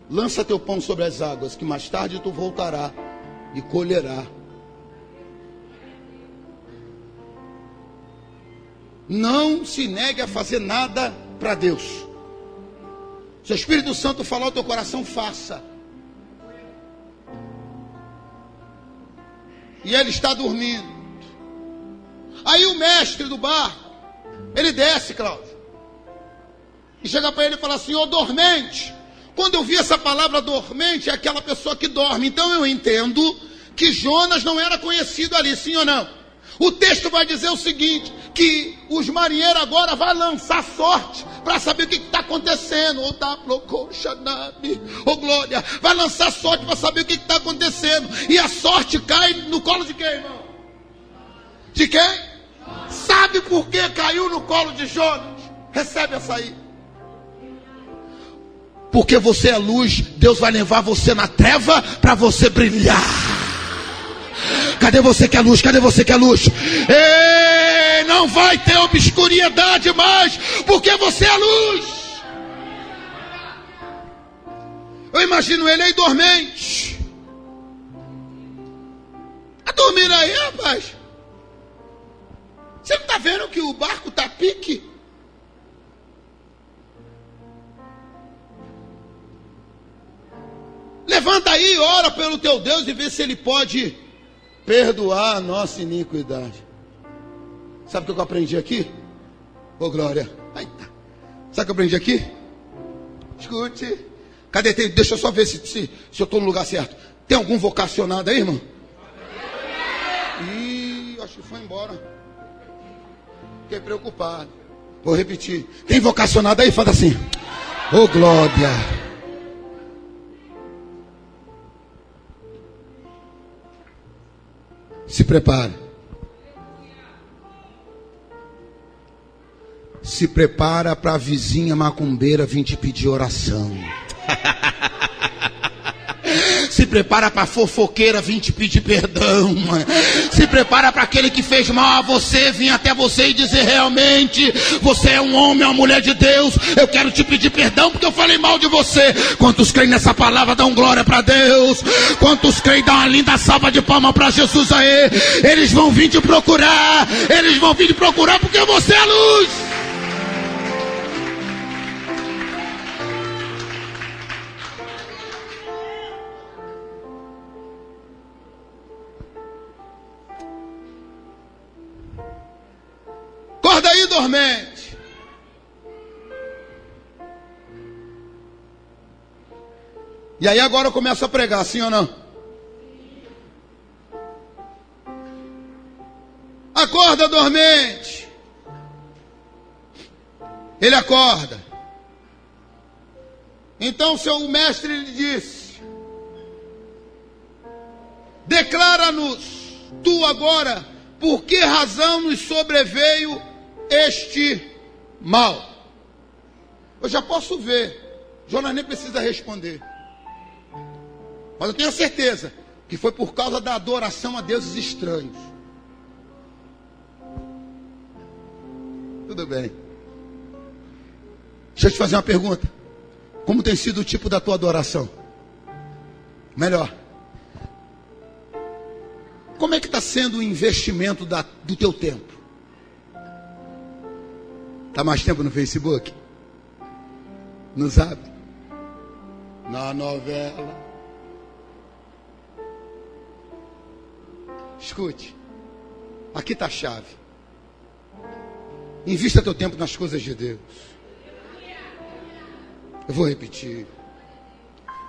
[SPEAKER 5] Lança teu pão sobre as águas, que mais tarde tu voltará e colherá. Não se negue a fazer nada para Deus. Se o Espírito Santo falar ao teu coração, faça. E ele está dormindo. Aí o mestre do bar, ele desce, Cláudio. E chega para ele e fala assim: Ô dormente, quando eu vi essa palavra dormente, é aquela pessoa que dorme. Então eu entendo que Jonas não era conhecido ali, sim ou não? O texto vai dizer o seguinte: que os marinheiros agora vão lançar sorte para saber o que está acontecendo. Ou tá ou glória, vai lançar sorte para saber o que está acontecendo. E a sorte cai no colo de quem, irmão? De quem? Sabe por que caiu no colo de Jonas? Recebe essa aí. Porque você é luz, Deus vai levar você na treva para você brilhar. Cadê você que é luz? Cadê você que é luz? Ei, não vai ter obscuridade mais, porque você é luz. Eu imagino ele aí dormente. A dormir aí, rapaz. Você não está vendo que o barco está pique? Levanta aí, ora pelo teu Deus e vê se ele pode perdoar a nossa iniquidade. Sabe o que eu aprendi aqui? Ô oh, glória. Eita. Sabe o que eu aprendi aqui? Escute. Cadê? Tem, deixa eu só ver se, se, se eu estou no lugar certo. Tem algum vocacionado aí, irmão? Ih, acho que foi embora. Fiquei preocupado. Vou repetir. Tem vocacionado aí? Fala assim. Ô oh, glória. Se prepare. Se prepara para a vizinha macumbeira vir te pedir oração. Se prepara para a fofoqueira vir te pedir perdão. Se prepara para aquele que fez mal a você vir até você e dizer realmente: você é um homem, uma mulher de Deus. Eu quero te pedir perdão porque eu falei mal de você. Quantos creem nessa palavra dão glória para Deus? Quantos creem dão uma linda salva de palma para Jesus aí? Eles vão vir te procurar. Eles vão vir te procurar porque você é luz. Dormente. E aí agora eu começo a pregar, sim ou não? Acorda dormente. Ele acorda. Então seu mestre lhe disse: Declara-nos, tu agora, por que razão nos sobreveio este mal? Eu já posso ver. Jonas nem precisa responder. Mas eu tenho certeza que foi por causa da adoração a deuses estranhos. Tudo bem. Deixa eu te fazer uma pergunta. Como tem sido o tipo da tua adoração? Melhor. Como é que está sendo o investimento da, do teu tempo? Está mais tempo no Facebook? No Zap? Na novela? Escute, aqui está a chave. Invista teu tempo nas coisas de Deus. Eu vou repetir.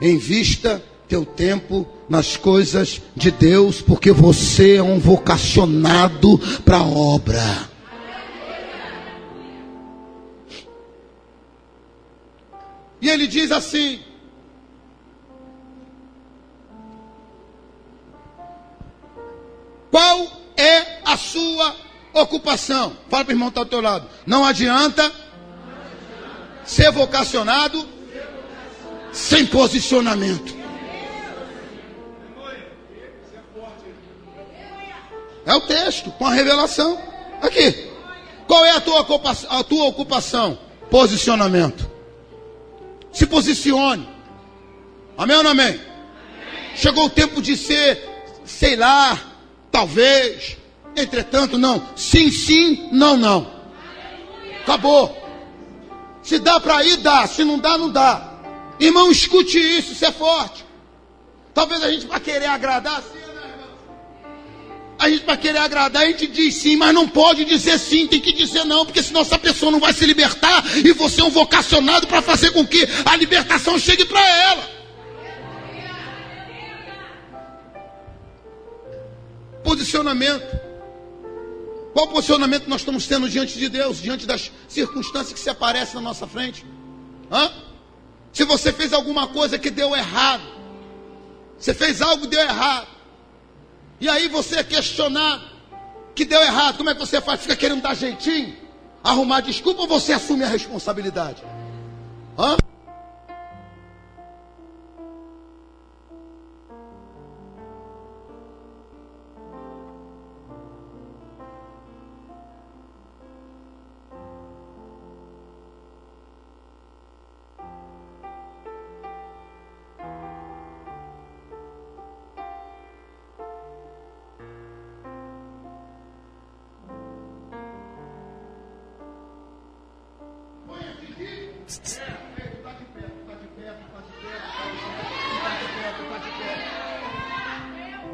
[SPEAKER 5] Invista teu tempo nas coisas de Deus, porque você é um vocacionado para a obra. E ele diz assim: Qual é a sua ocupação? Fala para o irmão que está ao teu lado. Não adianta ser vocacionado sem posicionamento. É o texto, com a revelação. Aqui. Qual é a tua ocupação? A tua ocupação? Posicionamento. Se posicione. Amém ou não amém? Chegou o tempo de ser, sei lá, talvez, entretanto, não. Sim, sim, não, não. Acabou. Se dá para ir, dá. Se não dá, não dá. Irmão, escute isso, isso é forte. Talvez a gente para querer agradar? A gente para querer agradar, a gente diz sim, mas não pode dizer sim, tem que dizer não, porque senão essa pessoa não vai se libertar e você é um vocacionado para fazer com que a libertação chegue para ela. Posicionamento. Qual posicionamento nós estamos tendo diante de Deus, diante das circunstâncias que se aparecem na nossa frente? Hã? Se você fez alguma coisa que deu errado, você fez algo que deu errado, e aí você questionado que deu errado, como é que você faz? Fica querendo dar jeitinho? Arrumar desculpa ou você assume a responsabilidade? Hã?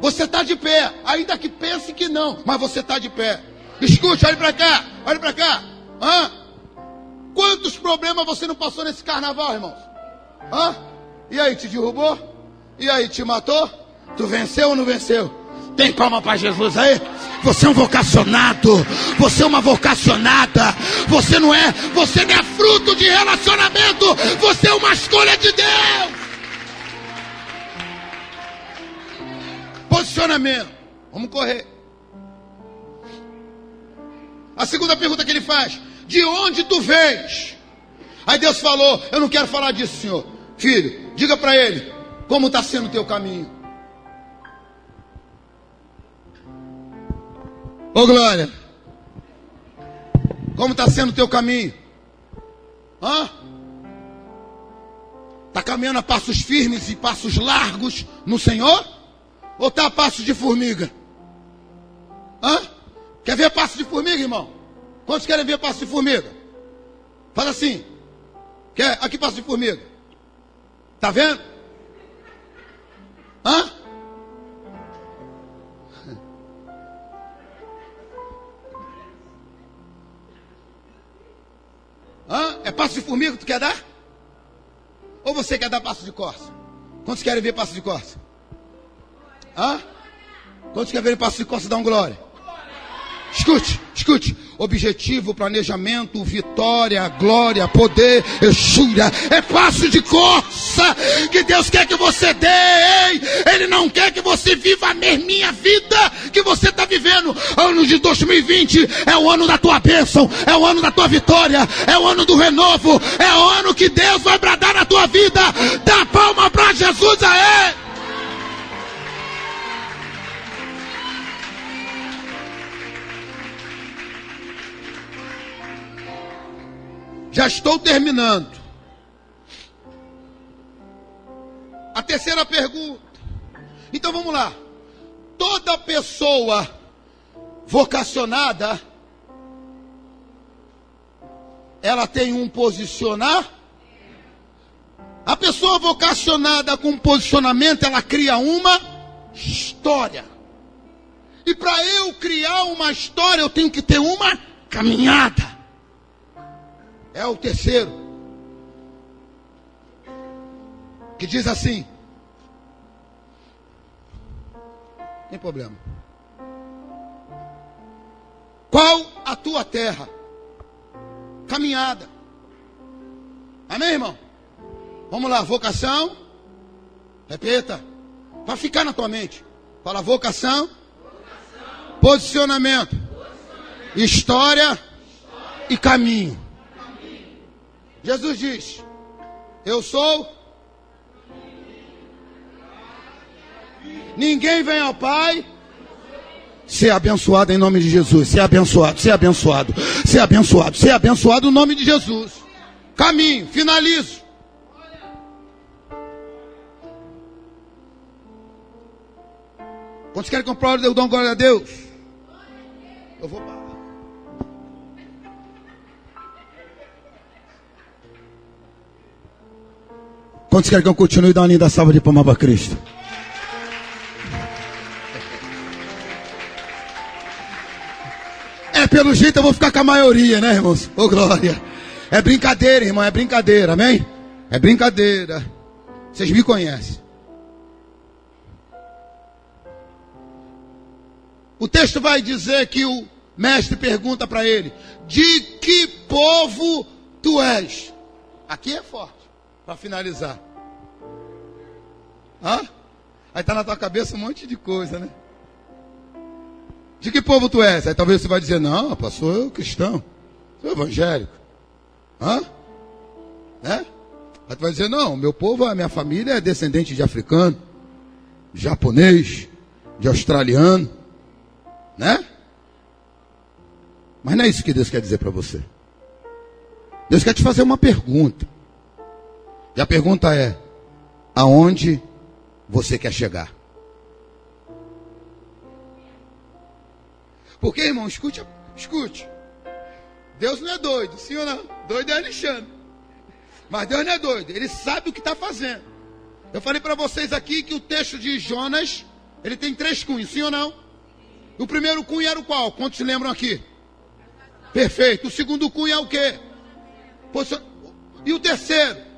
[SPEAKER 5] Você está de pé, ainda que pense que não, mas você está de pé. Escute, olhe para cá, olhe para cá. Hã? Quantos problemas você não passou nesse carnaval, irmãos? Hã? E aí, te derrubou? E aí, te matou? Tu venceu ou não venceu? Tem palma para Jesus aí? Você é um vocacionado. Você é uma vocacionada. Você não é, você não é fruto de relacionamento. Você é uma escolha de Deus. Posicionamento. Vamos correr. A segunda pergunta que ele faz: De onde tu vens? Aí Deus falou: Eu não quero falar disso, Senhor. Filho, diga para ele como está sendo o teu caminho. Ô Glória, como está sendo o teu caminho? Hã? Está caminhando a passos firmes e passos largos no Senhor? Ou está a passos de formiga? Hã? Quer ver passos de formiga, irmão? Quantos querem ver passos de formiga? Faz assim. Quer? Aqui passo de formiga. Tá vendo? Hã? É passo de formiga que tu quer dar? Ou você quer dar passo de corça? Quantos querem ver passo de corça? Hã? Quantos querem ver passo de corça? Dá um glória. Escute, escute. Objetivo, planejamento, vitória, glória, poder, exúria. É passo de corça que Deus quer que você dê. Ele não quer que você viva a mesminha vida que você está vivendo. Ano de 2020 é o ano da tua bênção, é o ano da tua vitória, é o ano do renovo, é o ano que Deus vai bradar na tua vida. Dá palma para Jesus aí. Já estou terminando. A terceira pergunta. Então vamos lá. Toda pessoa vocacionada, ela tem um posicionar. A pessoa vocacionada com posicionamento, ela cria uma história. E para eu criar uma história, eu tenho que ter uma caminhada. É o terceiro. Que diz assim: Tem problema. Qual a tua terra? Caminhada. Amém, irmão? Vamos lá, vocação. Repita. Para ficar na tua mente. Fala vocação. vocação. Posicionamento. Posicionamento. História, História. e caminho. Jesus diz: Eu sou. Ninguém vem ao Pai. Ser abençoado em nome de Jesus. Ser abençoado, ser abençoado, ser abençoado, ser abençoado em nome de Jesus. Caminho, finalizo. Quantos querem comprar eu dou glória a Deus? Eu vou parar. Quantos querem que eu continue dando linda salva de palmas para Cristo? É, pelo jeito eu vou ficar com a maioria, né, irmãos? Ô, oh, glória. É brincadeira, irmão, é brincadeira, amém? É brincadeira. Vocês me conhecem. O texto vai dizer que o mestre pergunta para ele: De que povo tu és? Aqui é forte para finalizar. Hã? Aí está na tua cabeça um monte de coisa, né? De que povo tu és? Aí talvez você vai dizer, não, sou eu cristão, sou evangélico. Hã? Né? Aí tu vai dizer, não, meu povo, a minha família é descendente de africano, de japonês, de australiano, né? Mas não é isso que Deus quer dizer para você. Deus quer te fazer uma pergunta. E a pergunta é: aonde você quer chegar? Porque, irmão, escute, escute. Deus não é doido, sim ou não? Doido é Alexandre. Mas Deus não é doido, ele sabe o que está fazendo. Eu falei para vocês aqui que o texto de Jonas, ele tem três cunhos, sim ou não? O primeiro cunho era o qual? Quantos se lembram aqui? Perfeito. O segundo cunho é o quê? E o terceiro?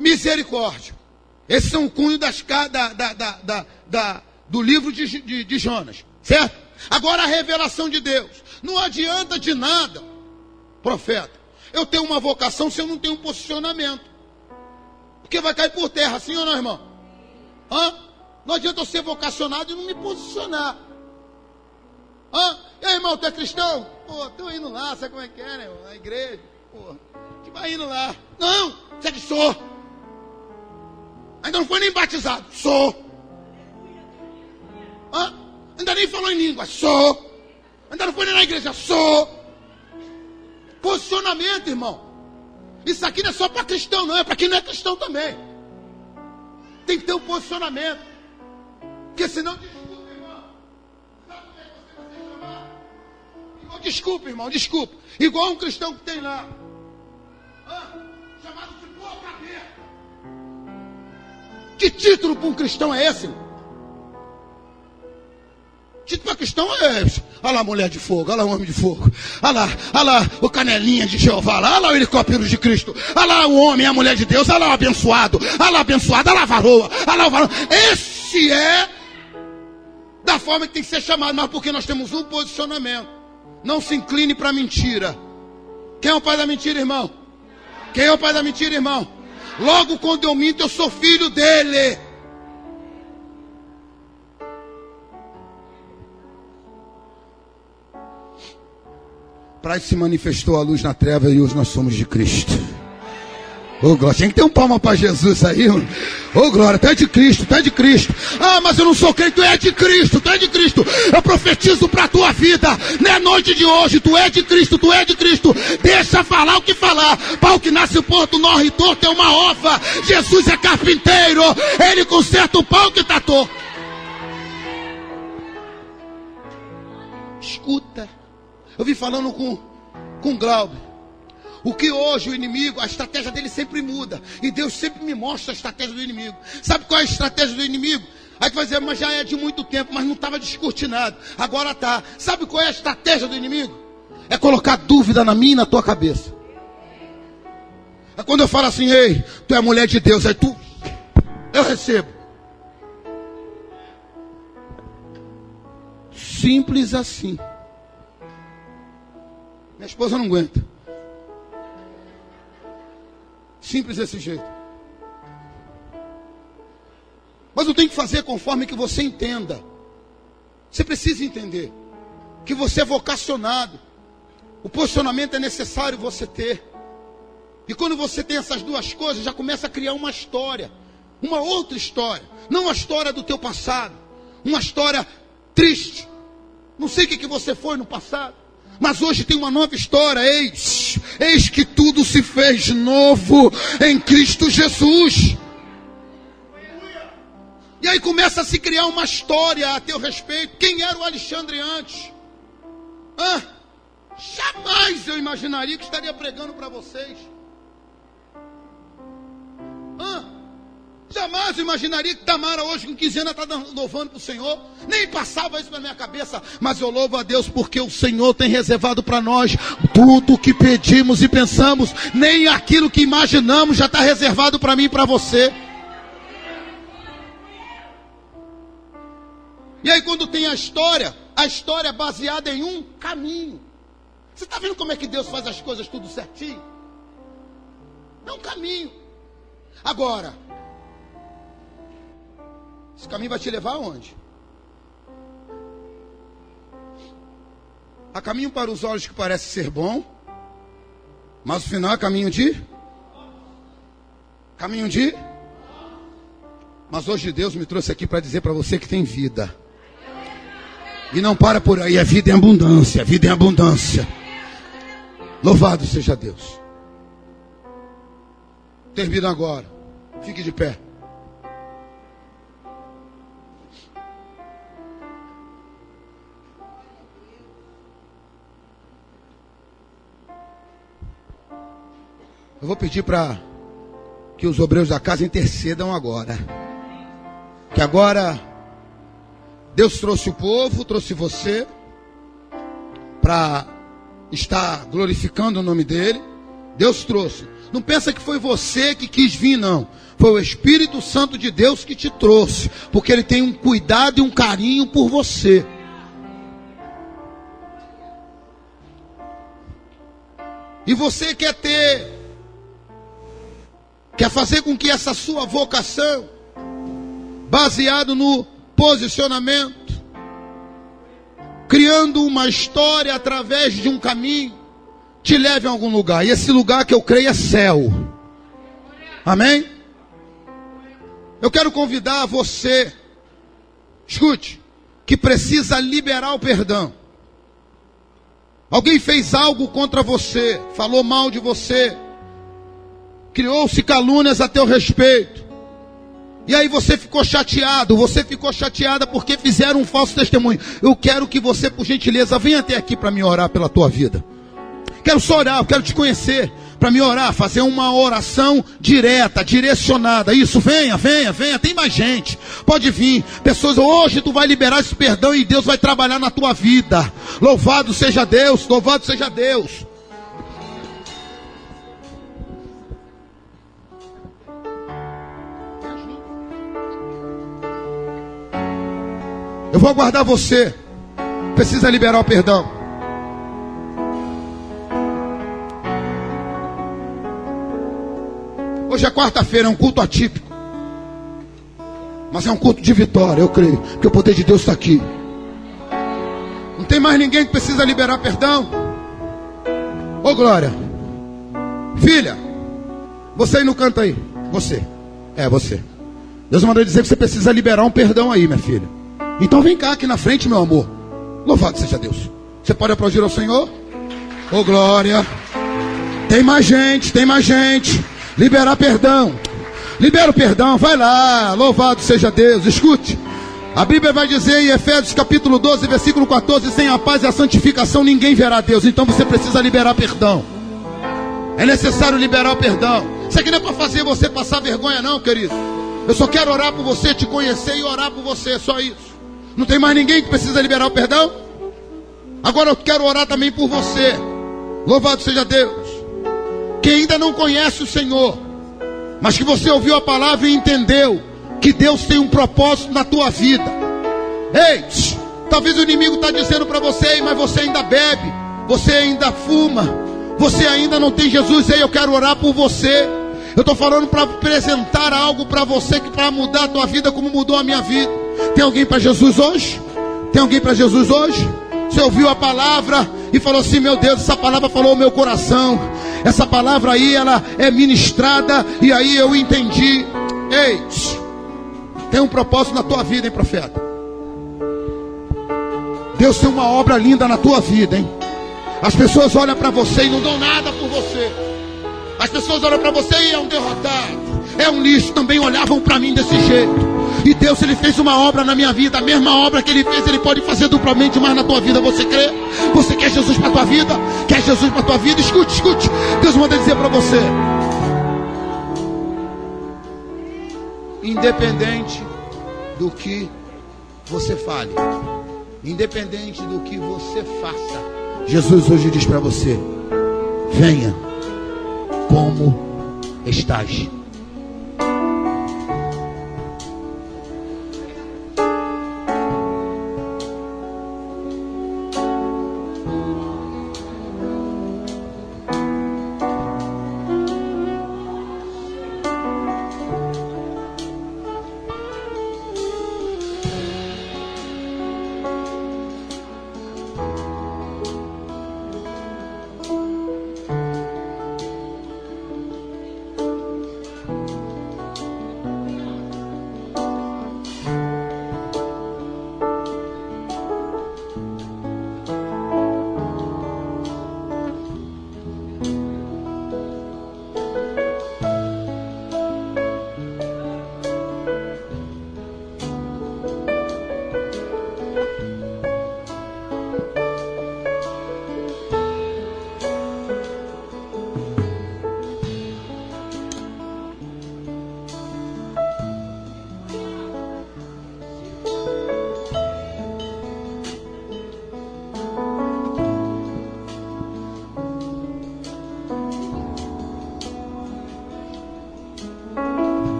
[SPEAKER 5] Misericórdia. Esses são o cunho das, da, da, da, da, do livro de, de, de Jonas, certo? Agora a revelação de Deus. Não adianta de nada, profeta. Eu tenho uma vocação se eu não tenho um posicionamento. Porque vai cair por terra, sim ou não, irmão? Hã? Não adianta eu ser vocacionado e não me posicionar. Hã? E aí, irmão, tu é cristão? Pô, tô indo lá, sabe como é que é, né? Na igreja. Pô, que vai indo lá. Não, você é que sou. Ainda não foi nem batizado. Sou. Hã? Ainda nem falou em língua. Sou. Ainda não foi nem na igreja. Sou. Posicionamento, irmão. Isso aqui não é só para cristão, não. É para quem não é cristão também. Tem que ter um posicionamento. Porque senão, desculpa, irmão. Sabe como é que você vai ser chamado? Desculpa, irmão, desculpa. Igual um cristão que tem lá. Que título para um cristão é esse? Título para cristão é Olha lá mulher de fogo, olha lá homem de fogo. Olha lá, olha lá o canelinha de Jeová, olha lá o helicóptero de Cristo. Olha lá o homem, a mulher de Deus, olha lá o abençoado, olha lá o abençoado, olha lá a varoa, olha lá o varão. Esse é da forma que tem que ser chamado, mas porque nós temos um posicionamento. Não se incline para mentira. Quem é o pai da mentira, irmão? Quem é o pai da mentira, irmão? Logo quando eu minto, eu sou filho dele. Para se manifestou a luz na treva e hoje nós somos de Cristo. Ô, glória. Tem que ter um palma para Jesus aí. Ô, glória. Tu é de Cristo, tu é de Cristo. Ah, mas eu não sou crente, tu é de Cristo, tu é de Cristo. Eu profetizo para tua vida. Não é noite de hoje, tu é de Cristo, tu é de Cristo. Deixa falar o que falar. Pau que nasce porto, norre torto, é uma ova. Jesus é carpinteiro. Ele conserta o pau que está torto. Escuta. Eu vi falando com, com Glauber. O que hoje o inimigo, a estratégia dele sempre muda. E Deus sempre me mostra a estratégia do inimigo. Sabe qual é a estratégia do inimigo? Aí tu vai dizer, mas já é de muito tempo, mas não estava descortinado. Agora tá. Sabe qual é a estratégia do inimigo? É colocar dúvida na minha e na tua cabeça. É quando eu falo assim, ei, tu é mulher de Deus, aí tu, eu recebo. Simples assim. Minha esposa não aguenta. Simples desse jeito. Mas eu tenho que fazer conforme que você entenda. Você precisa entender que você é vocacionado. O posicionamento é necessário você ter. E quando você tem essas duas coisas, já começa a criar uma história, uma outra história, não a história do teu passado, uma história triste. Não sei o que, que você foi no passado. Mas hoje tem uma nova história. Eis, eis que tudo se fez novo em Cristo Jesus. E aí começa a se criar uma história a teu respeito. Quem era o Alexandre antes? Ah, jamais eu imaginaria que estaria pregando para vocês. Ah, Jamais imaginaria que Tamara hoje com 15 anos está louvando para o Senhor. Nem passava isso na minha cabeça. Mas eu louvo a Deus porque o Senhor tem reservado para nós tudo o que pedimos e pensamos. Nem aquilo que imaginamos já está reservado para mim e para você. E aí quando tem a história, a história é baseada em um caminho. Você está vendo como é que Deus faz as coisas tudo certinho? É um caminho. Agora, esse caminho vai te levar aonde? Há caminho para os olhos que parece ser bom, mas o final é caminho de? Caminho de? Mas hoje Deus me trouxe aqui para dizer para você que tem vida. E não para por aí, a vida em abundância, a vida em abundância. Louvado seja Deus. Termina agora. Fique de pé. Eu vou pedir para que os obreiros da casa intercedam agora. Que agora Deus trouxe o povo, trouxe você para estar glorificando o nome dele. Deus trouxe. Não pensa que foi você que quis vir, não. Foi o Espírito Santo de Deus que te trouxe. Porque ele tem um cuidado e um carinho por você. E você quer ter quer fazer com que essa sua vocação, baseado no posicionamento, criando uma história através de um caminho, te leve a algum lugar. E esse lugar que eu creio é céu. Amém? Eu quero convidar você, escute, que precisa liberar o perdão. Alguém fez algo contra você, falou mal de você, criou-se calúnias a teu respeito. E aí você ficou chateado, você ficou chateada porque fizeram um falso testemunho. Eu quero que você, por gentileza, venha até aqui para me orar pela tua vida. Quero só orar, eu quero te conhecer. para me orar, fazer uma oração direta, direcionada. Isso, venha, venha, venha. Tem mais gente. Pode vir. Pessoas, hoje tu vai liberar esse perdão e Deus vai trabalhar na tua vida. Louvado seja Deus, louvado seja Deus. Eu vou aguardar você. Precisa liberar o perdão. Hoje é quarta-feira, é um culto atípico. Mas é um culto de vitória, eu creio. Porque o poder de Deus está aqui. Não tem mais ninguém que precisa liberar perdão. Ô Glória. Filha. Você aí no canto aí. Você. É, você. Deus mandou dizer que você precisa liberar um perdão aí, minha filha. Então vem cá aqui na frente, meu amor. Louvado seja Deus. Você pode aplaudir ao Senhor? Ô oh, glória. Tem mais gente, tem mais gente. Liberar perdão. Libera o perdão, vai lá. Louvado seja Deus. Escute. A Bíblia vai dizer em Efésios capítulo 12, versículo 14: sem a paz e a santificação ninguém verá Deus. Então você precisa liberar perdão. É necessário liberar o perdão. Isso aqui não é para fazer você passar vergonha, não, querido. Eu só quero orar por você, te conhecer e orar por você, só isso. Não tem mais ninguém que precisa liberar o perdão? Agora eu quero orar também por você. Louvado seja Deus. Que ainda não conhece o Senhor, mas que você ouviu a palavra e entendeu que Deus tem um propósito na tua vida. Ei, talvez o inimigo está dizendo para você, mas você ainda bebe, você ainda fuma, você ainda não tem Jesus. Ei, eu quero orar por você. Eu estou falando para apresentar algo para você que para mudar a tua vida como mudou a minha vida. Tem alguém para Jesus hoje? Tem alguém para Jesus hoje? Você ouviu a palavra e falou assim: Meu Deus, essa palavra falou o meu coração. Essa palavra aí, ela é ministrada. E aí eu entendi. Ei, tem um propósito na tua vida, hein, profeta? Deus tem uma obra linda na tua vida, hein? As pessoas olham para você e não dão nada por você. As pessoas olham para você e é um derrotado. É um lixo. Também olhavam para mim desse jeito. E Deus, Ele fez uma obra na minha vida. A mesma obra que Ele fez, Ele pode fazer duplamente mais na tua vida. Você crê? Você quer Jesus para tua vida? Quer Jesus para tua vida? Escute, escute. Deus manda dizer para você. Independente do que você fale, independente do que você faça, Jesus hoje diz para você: venha como estás.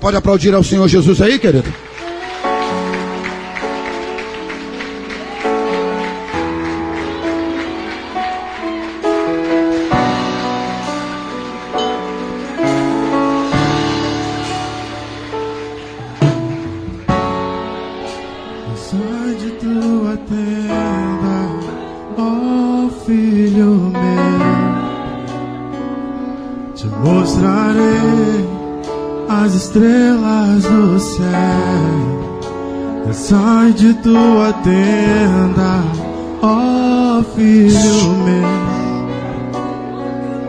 [SPEAKER 5] Pode aplaudir ao Senhor Jesus aí, querido?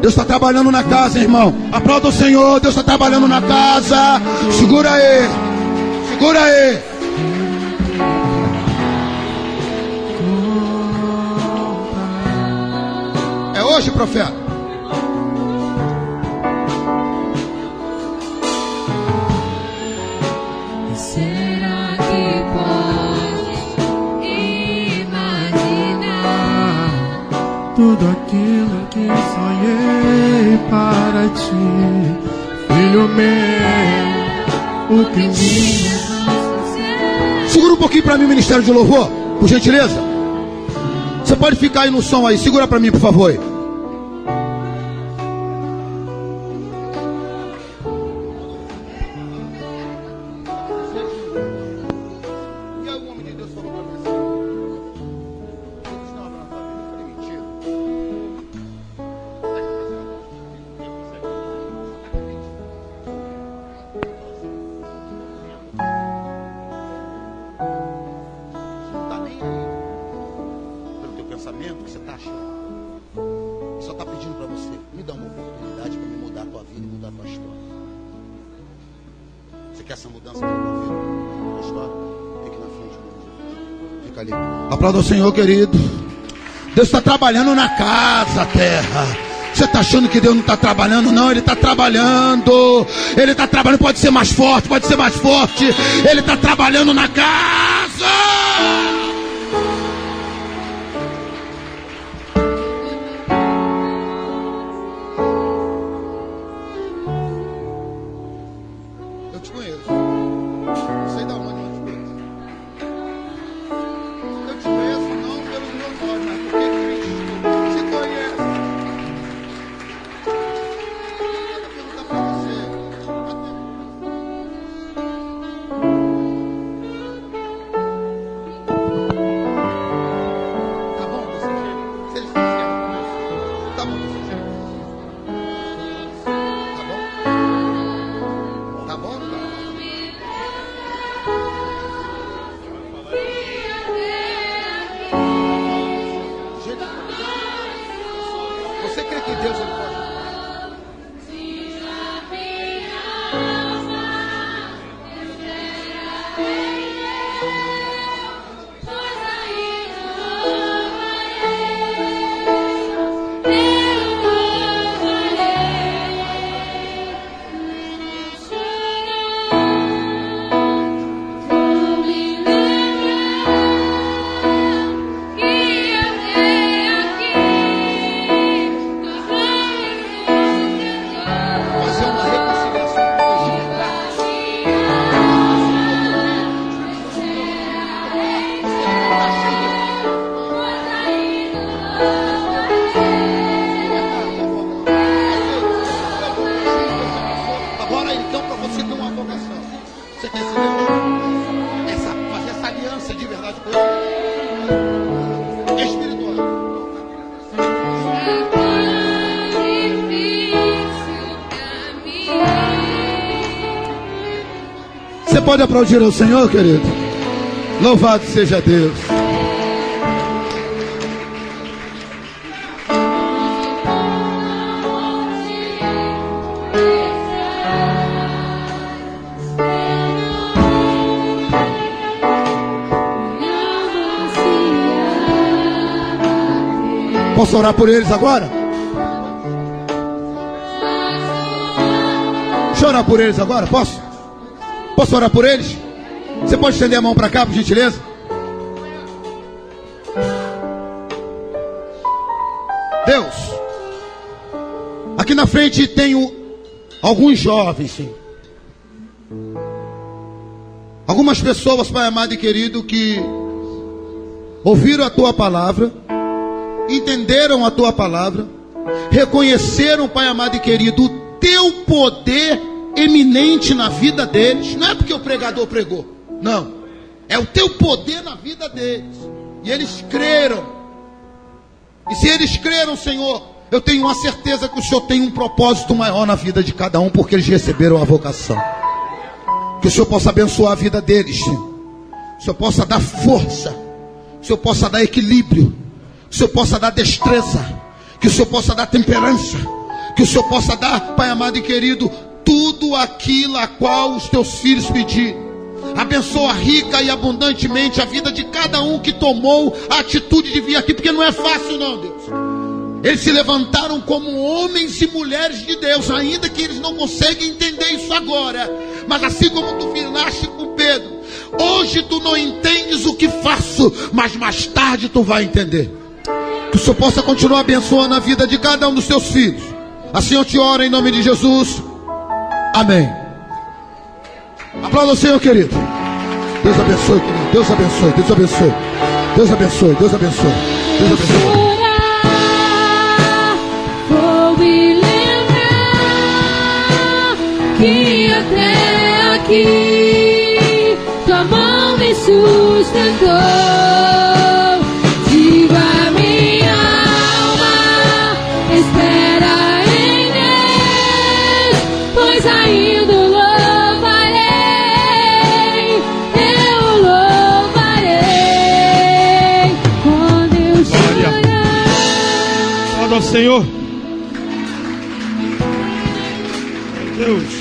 [SPEAKER 5] Deus está trabalhando na casa, irmão. Aplauda o Senhor. Deus está trabalhando na casa. Segura aí. Segura aí. É hoje, profeta.
[SPEAKER 6] Para ti, filho meu, o me
[SPEAKER 5] Segura um pouquinho para mim, Ministério de Louvor, por gentileza. Você pode ficar aí no som aí. Segura para mim, por favor. Mudar a tua história. Você quer essa mudança para a tua vida, a tua história? Na frente. meu. Fica ali. Aplauda o Senhor, querido. Deus está trabalhando na casa, terra. Você está achando que Deus não está trabalhando? Não, Ele está trabalhando. Ele está trabalhando. Pode ser mais forte, pode ser mais forte. Ele está trabalhando na casa. Pode aplaudir ao Senhor, querido? Louvado seja Deus. Posso orar por eles agora? Deixa eu orar por eles agora, posso? Posso orar por eles? Você pode estender a mão para cá, por gentileza? Deus, aqui na frente tenho alguns jovens, sim. Algumas pessoas, Pai amado e querido, que ouviram a tua palavra, entenderam a tua palavra, reconheceram, Pai amado e querido, o teu poder eminente na vida deles. Não é porque o pregador pregou, não. É o teu poder na vida deles. E eles creram. E se eles creram, Senhor, eu tenho uma certeza que o Senhor tem um propósito maior na vida de cada um, porque eles receberam a vocação. Que o Senhor possa abençoar a vida deles, Senhor. Que o Senhor possa dar força. Que o Senhor possa dar equilíbrio Que o Senhor possa dar destreza. Que o Senhor possa dar temperança. Que o Senhor possa dar, Pai amado e querido, tudo aquilo a qual os teus filhos pedirem. Abençoa rica e abundantemente a vida de cada um que tomou a atitude de vir aqui, porque não é fácil, não, Deus. Eles se levantaram como homens e mulheres de Deus, ainda que eles não conseguem entender isso agora. Mas assim como tu viraste com Pedro, hoje tu não entendes o que faço, mas mais tarde tu vai entender. Que o Senhor possa continuar abençoando a vida de cada um dos teus filhos. Assim eu te oro em nome de Jesus. Amém. Aplauda o Senhor, querido. Deus abençoe, querido. Deus abençoe, Deus abençoe. Deus abençoe, Deus abençoe. Deus abençoe.
[SPEAKER 1] Que até aqui tua mão me sustentou.
[SPEAKER 3] Senhor. Deus.